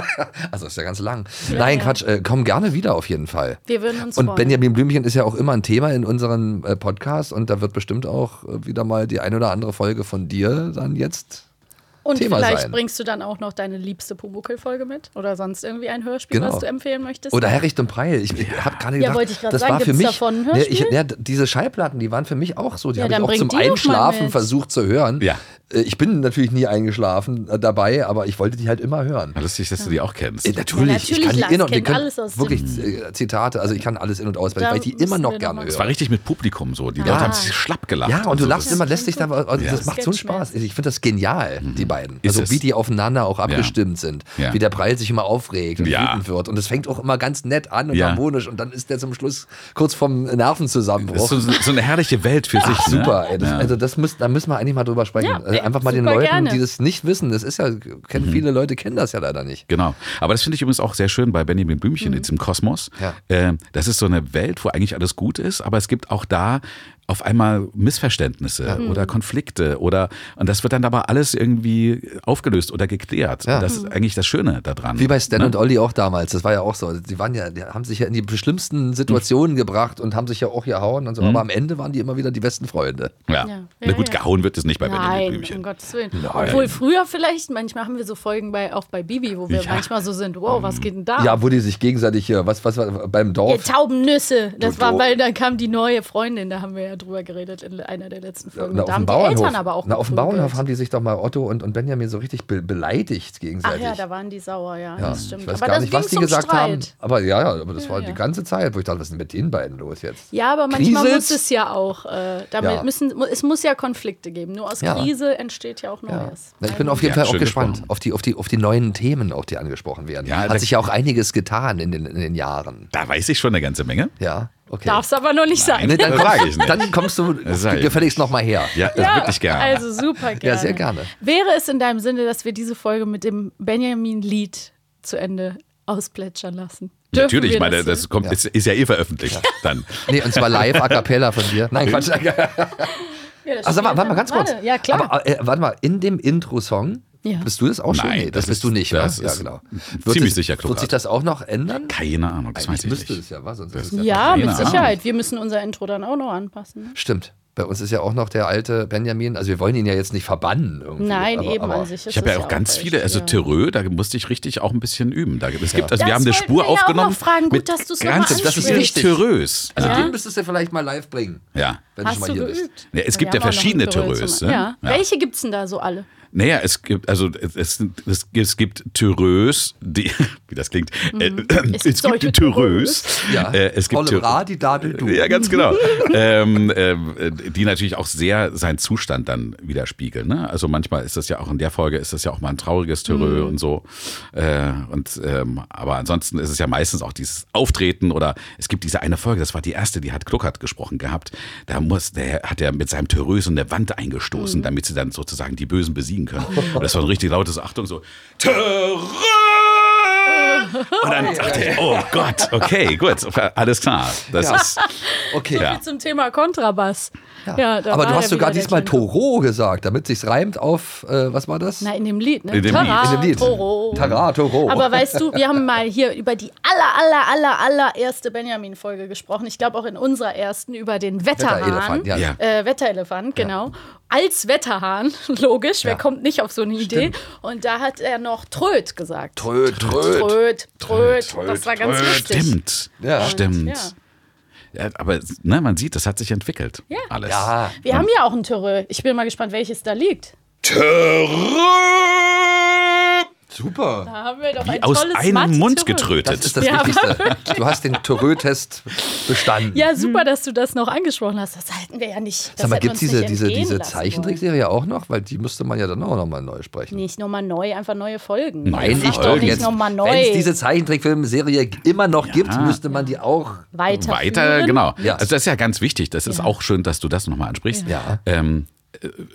also ist ja ganz lang. Nein, ja. Quatsch, äh, komm gerne wieder auf jeden Fall. Wir würden uns Und freuen. Benjamin Blümchen ist ja auch immer ein Thema in unserem äh, Podcast und da wird bestimmt auch äh, wieder mal die ein oder andere Folge von dir dann jetzt. Und Thema vielleicht sein. bringst du dann auch noch deine liebste Pumuckl-Folge mit oder sonst irgendwie ein Hörspiel, Genau. was du empfehlen möchtest. Oder Herricht und Preil. Ich, ich habe gerade Ja, gedacht, wollte ich gerade das sagen, war für mich. davon ein Ne, ich, ja, d- diese Schallplatten, die waren für mich auch so. Die Ja, habe ich auch zum Einschlafen versucht zu hören. Ja. Äh, Ich bin natürlich nie eingeschlafen äh, dabei, aber ich wollte die halt immer hören. Lustig, dass du die auch kennst. Äh, Natürlich, Ja, ich natürlich, kann die in und kennt wir können alles aus wirklich äh, Zitate, also ich kann alles in und aus, weil, ich die immer noch gerne mal- Es war höre. richtig mit Publikum so. Die Ja. Leute haben sich schlapp gelacht. Ja, und du so. lachst Das- immer, lässt dich da, also Ja. das macht so einen. Spaß. Ich finde das genial, die beiden. Ist Also es. wie die aufeinander auch abgestimmt sind, Ja. wie der Preil sich immer aufregt und Ja. wütend wird. Und es fängt auch immer ganz nett an und Ja. harmonisch und dann ist der zum Schluss kurz vom Das Nervenzusammenbruch. ist so, so eine herrliche Welt für sich. Ach, ne? super, ey. Das, Ja. Also das müssen, da müssen wir eigentlich mal drüber sprechen. Ja, Also Einfach mal den Leuten, gerne. die das nicht wissen, das ist ja, kennen viele Leute kennen das ja leider nicht. Genau. Aber das finde ich übrigens auch sehr schön bei Benjamin Blümchen in diesem Kosmos. Ja. Äh, das ist so eine Welt, wo eigentlich alles gut ist, aber es gibt auch da auf einmal Missverständnisse oder Konflikte oder und das wird dann aber alles irgendwie aufgelöst oder geklärt. Ja. Und das ist eigentlich das Schöne daran. Wie bei Stan Ne? und Olli auch damals. Das war ja auch so. Die waren ja, die haben sich ja in die schlimmsten Situationen Mhm. gebracht und haben sich ja auch gehauen und so. Aber am Ende waren die immer wieder die besten Freunde. Ja. Ja. Na gut, Ja, ja. gehauen wird es nicht bei Benjamin Nein, Blümchen. um Gottes Willen. Obwohl früher vielleicht, manchmal haben wir so Folgen bei, auch bei Bibi, wo wir Ja. manchmal so sind, wow, was geht denn da? Ja, wo die sich gegenseitig hier, was, was war beim Dorf? Taubennüsse. Das Du- war, weil dann kam die neue Freundin, da haben wir ja drüber geredet in einer der letzten Folgen. Na, da auf haben dem die Bauernhof, Eltern aber auch na, auf dem. Bauernhof haben die sich doch mal Otto und, und Benjamin so richtig be beleidigt Ach gegenseitig. ja, da waren die sauer, ja, Ja, das stimmt. Ich weiß aber gar das nicht, was die gesagt Streit. haben. Aber ja, ja, aber das war ja. die ganze Zeit, wo ich dachte, was ist denn mit den beiden los jetzt? Ja, aber manchmal Kriselt's? muss es ja auch, äh, damit Ja. müssen, es muss ja Konflikte geben. Nur aus Ja. Krise entsteht ja auch Ja. Neues. Na, ich bin auf jeden Ja, Fall auch gespannt auf die, auf, die, auf die neuen Themen, auch die angesprochen werden. Ja, Hat sich ja auch einiges getan in den, in den Jahren. Da weiß ich schon eine ganze Menge. Ja, okay. Darf es aber noch nicht sein. Nee, dann, kommst, sag ich nicht. dann kommst du gefälligst nochmal her. Ja, das wirklich gerne. Also super gerne. Ja, sehr gerne. Wäre es in deinem Sinne, dass wir diese Folge mit dem Benjamin-Lied zu Ende ausplätschern lassen. Dürfen Natürlich, ich meine, das das kommt, ist, ist ja eh veröffentlicht dann. Nee, und zwar live a cappella von dir. Nein, Quatsch. Ja, das Also, warte mal ganz kurz. Ja, klar. Aber äh, warte mal, in dem Intro-Song, Ja. bist du das auch schon? Nein, Nee, das, das bist du ist- nicht, das? Ja, ist genau. ziemlich sich, sicher Wird Klugheit. sich das auch noch ändern? Keine Ahnung, das weiß Eigentlich ich müsste nicht. es ja, was? Sonst ist es ja ja, mit Ahnung. Sicherheit. Wir müssen unser Intro dann auch noch anpassen. ne? Stimmt. Bei uns ist ja auch noch der alte Benjamin, also wir wollen ihn ja jetzt nicht verbannen irgendwie. Nein, aber, eben aber, an sich. ist Ich habe es ja auch ganz viele, also ja. Terreux, da musste ich richtig auch ein bisschen üben. Da, es gibt, also Das wir haben eine Spur wir aufgenommen. noch fragen. Gut, mit dass du's noch ganz Das ist wichtig. Terreux. Also Ja? den müsstest du vielleicht mal live bringen, Ja. wenn du Hast schon mal du hier bist. geübt? Ja, es gibt ja verschiedene Terreux ne? Ja. Ja. Welche gibt's denn da so alle? Naja, es gibt, also es, es, es, es gibt Terreux, die, wie das klingt, äh, Mhm. Es es, gibt solche gibt Terreux. Ja, Äh, es gibt Terreux. Radi, Dadel, du. Ja, ganz genau. ähm, äh, die natürlich auch sehr seinen Zustand dann widerspiegeln. Ne? Also manchmal ist das ja auch in der Folge ist das ja auch mal ein trauriges Terreux Mhm. und so. Äh, und ähm, aber ansonsten ist es ja meistens auch dieses Auftreten oder es gibt diese eine Folge, das war die erste, die hat Kluckert gesprochen gehabt. Da muss, der hat er mit seinem Terreux so eine Wand eingestoßen, Mhm. damit sie dann sozusagen die Bösen besiegen können. Und das war ein richtig lautes Achtung so Terreux! Und dann dachte ich, oh Gott, okay, gut, alles klar. Das Ja. ist Okay. Ja. Zum Thema Kontrabass. Ja. da aber war du ja hast sogar diesmal. Toro gesagt, damit sich's reimt auf, äh, was war das? Na, in dem Lied, ne? In dem Tara, Lied. In dem Lied. Toro. Tara, Toro. Aber weißt du, wir haben mal hier über die aller, aller, aller, allererste Benjamin-Folge gesprochen. Ich glaube auch in unserer ersten über den Wetterhahn. Wetterelefant, ja. Ja. Äh, Wetterelefant, genau. Als Wetterhahn, logisch, wer Ja. kommt nicht auf so eine Idee? Und da hat er noch Tröd gesagt. Tröd, Tröd. Tröd, Tröd. Tröd, Das war ganz lustig. Stimmt. Ja. Stimmt. Ja. Ja, aber ne, man sieht, das hat sich entwickelt. Ja. Alles. Ja. Wir haben ja auch ein Terreux. Ich bin mal gespannt, welches da liegt. Super. Da haben wir doch Wie ein aus tolles einem Mathe Mund Terreux. getrötet. Das ist das Ja, Wichtigste. Du hast den Toro-Test bestanden. Ja, super, dass du das noch angesprochen hast. Das halten wir ja nicht. Das Sag mal, gibt es diese, diese, diese Zeichentrickserie auch noch? Weil die müsste man ja dann auch nochmal neu sprechen. Nicht nochmal neu, einfach neue Folgen. Nein, ich doch nicht nochmal neu. Wenn es diese Zeichentrickfilmserie immer noch gibt, müsste man die auch. weiter. Weiter, genau. Ja. Also das ist ja ganz wichtig. Das ist auch schön, dass du das nochmal ansprichst. Ja. Ähm, äh,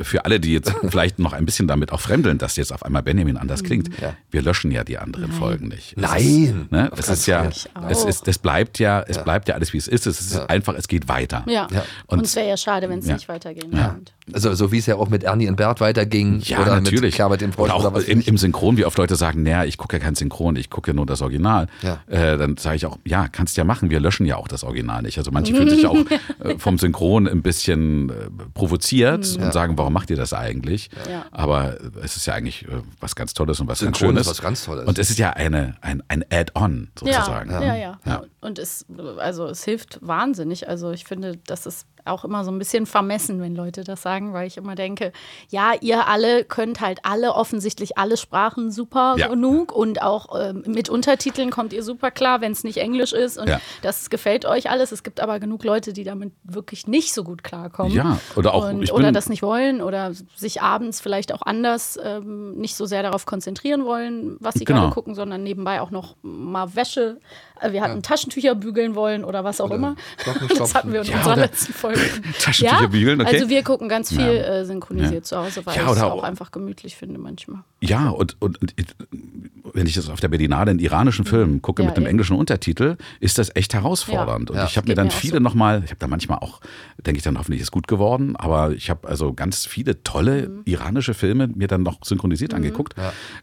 für alle, die jetzt vielleicht noch ein bisschen damit auch fremdeln, dass jetzt auf einmal Benjamin anders klingt, Ja. wir löschen ja die anderen Folgen nicht. Es Nein. Ist, ne, es ist ja, es ist, es bleibt ja, es bleibt ja alles wie es ist. Es ist einfach, es geht weiter. Ja. Ja. Und Und- es wäre ja schade, wenn es Ja. nicht weitergehen Ja. könnte. Also so wie es ja auch mit Ernie und Bert weiterging. Ja, oder natürlich. mit Kerbert dem Frosch oder auch oder was im, im Synchron, wie oft Leute sagen, naja, ich gucke ja kein Synchron, ich gucke ja nur das Original. Ja. Äh, dann sage ich auch, ja, kannst ja machen, wir löschen ja auch das Original nicht. Also manche fühlen sich auch äh, vom Synchron ein bisschen äh, provoziert und sagen, warum macht ihr das eigentlich? Ja. Aber es ist ja eigentlich äh, was ganz Tolles und was Synchron ganz Schönes. ist was ganz Tolles. Und es ist ja eine, ein, ein Add-on sozusagen. Ja, ja, ja, Ja. Und es, also es hilft wahnsinnig. Also ich finde, das ist auch immer so ein bisschen vermessen, wenn Leute das sagen, weil ich immer denke, ja, ihr alle könnt halt alle offensichtlich alle Sprachen super Ja. genug und auch ähm, mit Untertiteln kommt ihr super klar, wenn es nicht Englisch ist und Ja. das gefällt euch alles. Es gibt aber genug Leute, die damit wirklich nicht so gut klarkommen. Ja, oder auch, und, oder das nicht wollen oder sich abends vielleicht auch anders ähm, nicht so sehr darauf konzentrieren wollen, was sie Genau. gerade gucken, sondern nebenbei auch noch mal Wäsche. Äh, Wir hatten Taschentücher bügeln wollen oder was auch immer. Socken Das hatten wir in Ja, unserer oder letzten Folge. Taschentücher bügeln, okay. Also wir gucken ganz viel Ja. äh, synchronisiert Ja. zu Hause, weil Ja, ich es oder auch auch- einfach gemütlich finde manchmal. Ja, und, und, und wenn ich das auf der Berlinale in iranischen Filmen gucke Ja, mit dem eben. englischen Untertitel, ist das echt herausfordernd. Ja. Und Ja. ich habe mir dann mir viele so. nochmal, ich habe da manchmal auch, denke ich dann hoffentlich ist gut geworden, aber ich habe also ganz viele tolle Mhm. iranische Filme mir dann noch synchronisiert angeguckt.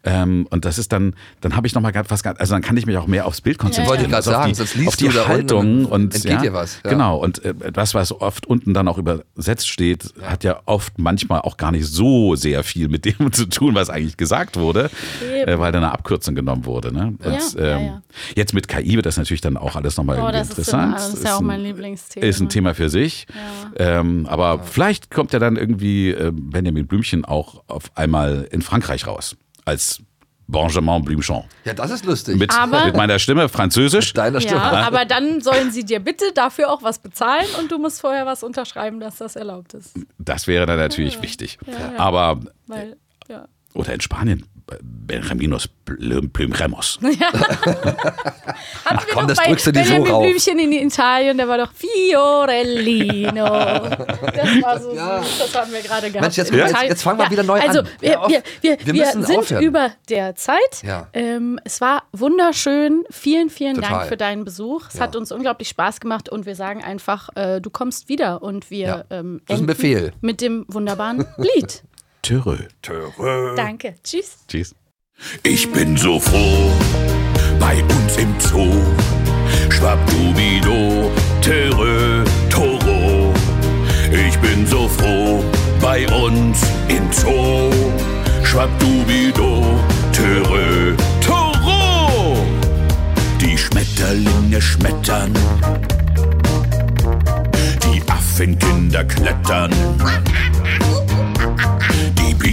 Ähm, und das ist dann, dann habe ich nochmal was, ganz- also dann kann ich mich auch mehr aufs Bild konzentrieren. Wollte ich gerade also auf sagen, die, sonst liest auf die du Haltung und entgeht ja, dir was, ja. Genau, und äh, das, was oft unten dann auch übersetzt steht, hat ja oft manchmal auch gar nicht so sehr viel mit dem zu tun, was eigentlich gesagt wurde, Eben. äh, weil da eine Abkürzung genommen wurde. Ne? Und, Ja, ja, ähm, ja. Jetzt mit KI wird das natürlich dann auch alles nochmal Oh, irgendwie das ist, interessant. das ist ja auch ein- mein Lieblingsthema. Ist ein Thema für sich. Ähm, aber vielleicht kommt ja dann irgendwie äh, Benjamin Blümchen auch auf einmal in Frankreich raus. Als Benjamin Blümchen. Ja, das ist lustig. Mit, Aber- mit meiner Stimme, Französisch. deiner Stimme. Ja, aber dann sollen sie dir bitte dafür auch was bezahlen und du musst vorher was unterschreiben, dass das erlaubt ist. Das wäre dann natürlich wichtig. ja. Aber, Weil, ja. Oder in Spanien, Benjaminos Blüm- Blümremos. Hatten wir komm, das bei drückst du dir so Benjamin rauf. Blümchen in Italien, der war doch Fiorellino. Das war so süß, das haben wir gerade gehabt. Mensch, jetzt- jetzt- jetzt fangen wir wieder neu also, an. Wir, wir, wir, Wir wir, sind aufhören. über der Zeit. Ja. Ähm, es war wunderschön. Vielen, vielen Total. Dank für deinen Besuch. Es Ja. hat uns unglaublich Spaß gemacht und wir sagen einfach, äh, du kommst wieder und wir Ja. ähm, Das ist ein enden Befehl. mit dem wunderbaren Lied. Törö. Danke. Tschüss. Tschüss. Ich bin so froh, bei uns im Zoo. Schwabdubido, Terö, Toro. Ich bin so froh, bei uns im Zoo. Schwabdubido, Terö, Toro. Die Schmetterlinge schmettern. Die Affenkinder klettern.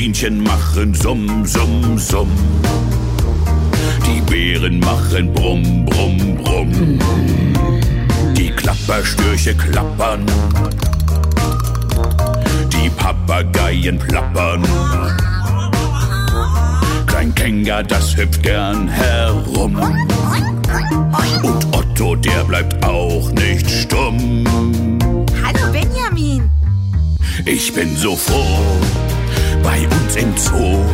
Die Bienchen machen Summ, Summ, Summ. Die Beeren machen Brumm, Brumm, Brumm. Die Klapperstörche klappern. Die Papageien plappern. Klein Kenga, das hüpft gern herum. Und Otto, der bleibt auch nicht stumm. Hallo Benjamin. Ich bin so froh, bei uns im Zoo.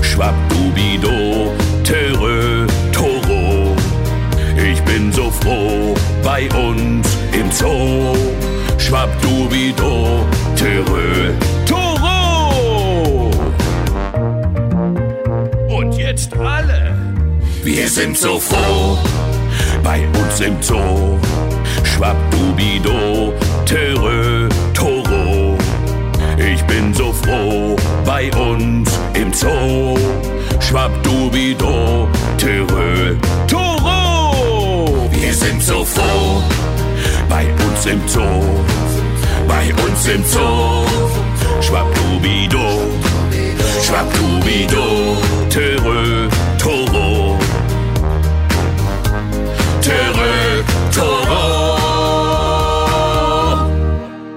Schwabdubido, Terö, Toro. Ich bin so froh, bei uns im Zoo. Schwabdubido, Terö, Toro. Und jetzt alle. Wir sind so froh, bei uns im Zoo. Schwabdubido, Terö, Toro. Ich bin so froh, bei uns im Zoo. Schwabdubido, Terö, Toro. Wir sind so froh, bei uns im Zoo. Bei uns im Zoo. Schwabdubido, Schwabdubido, Terö, Toro. Terö, Toro.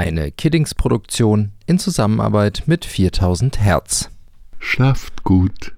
Eine Kiddings-Produktion in Zusammenarbeit mit 4000 Hertz. Schlaft gut.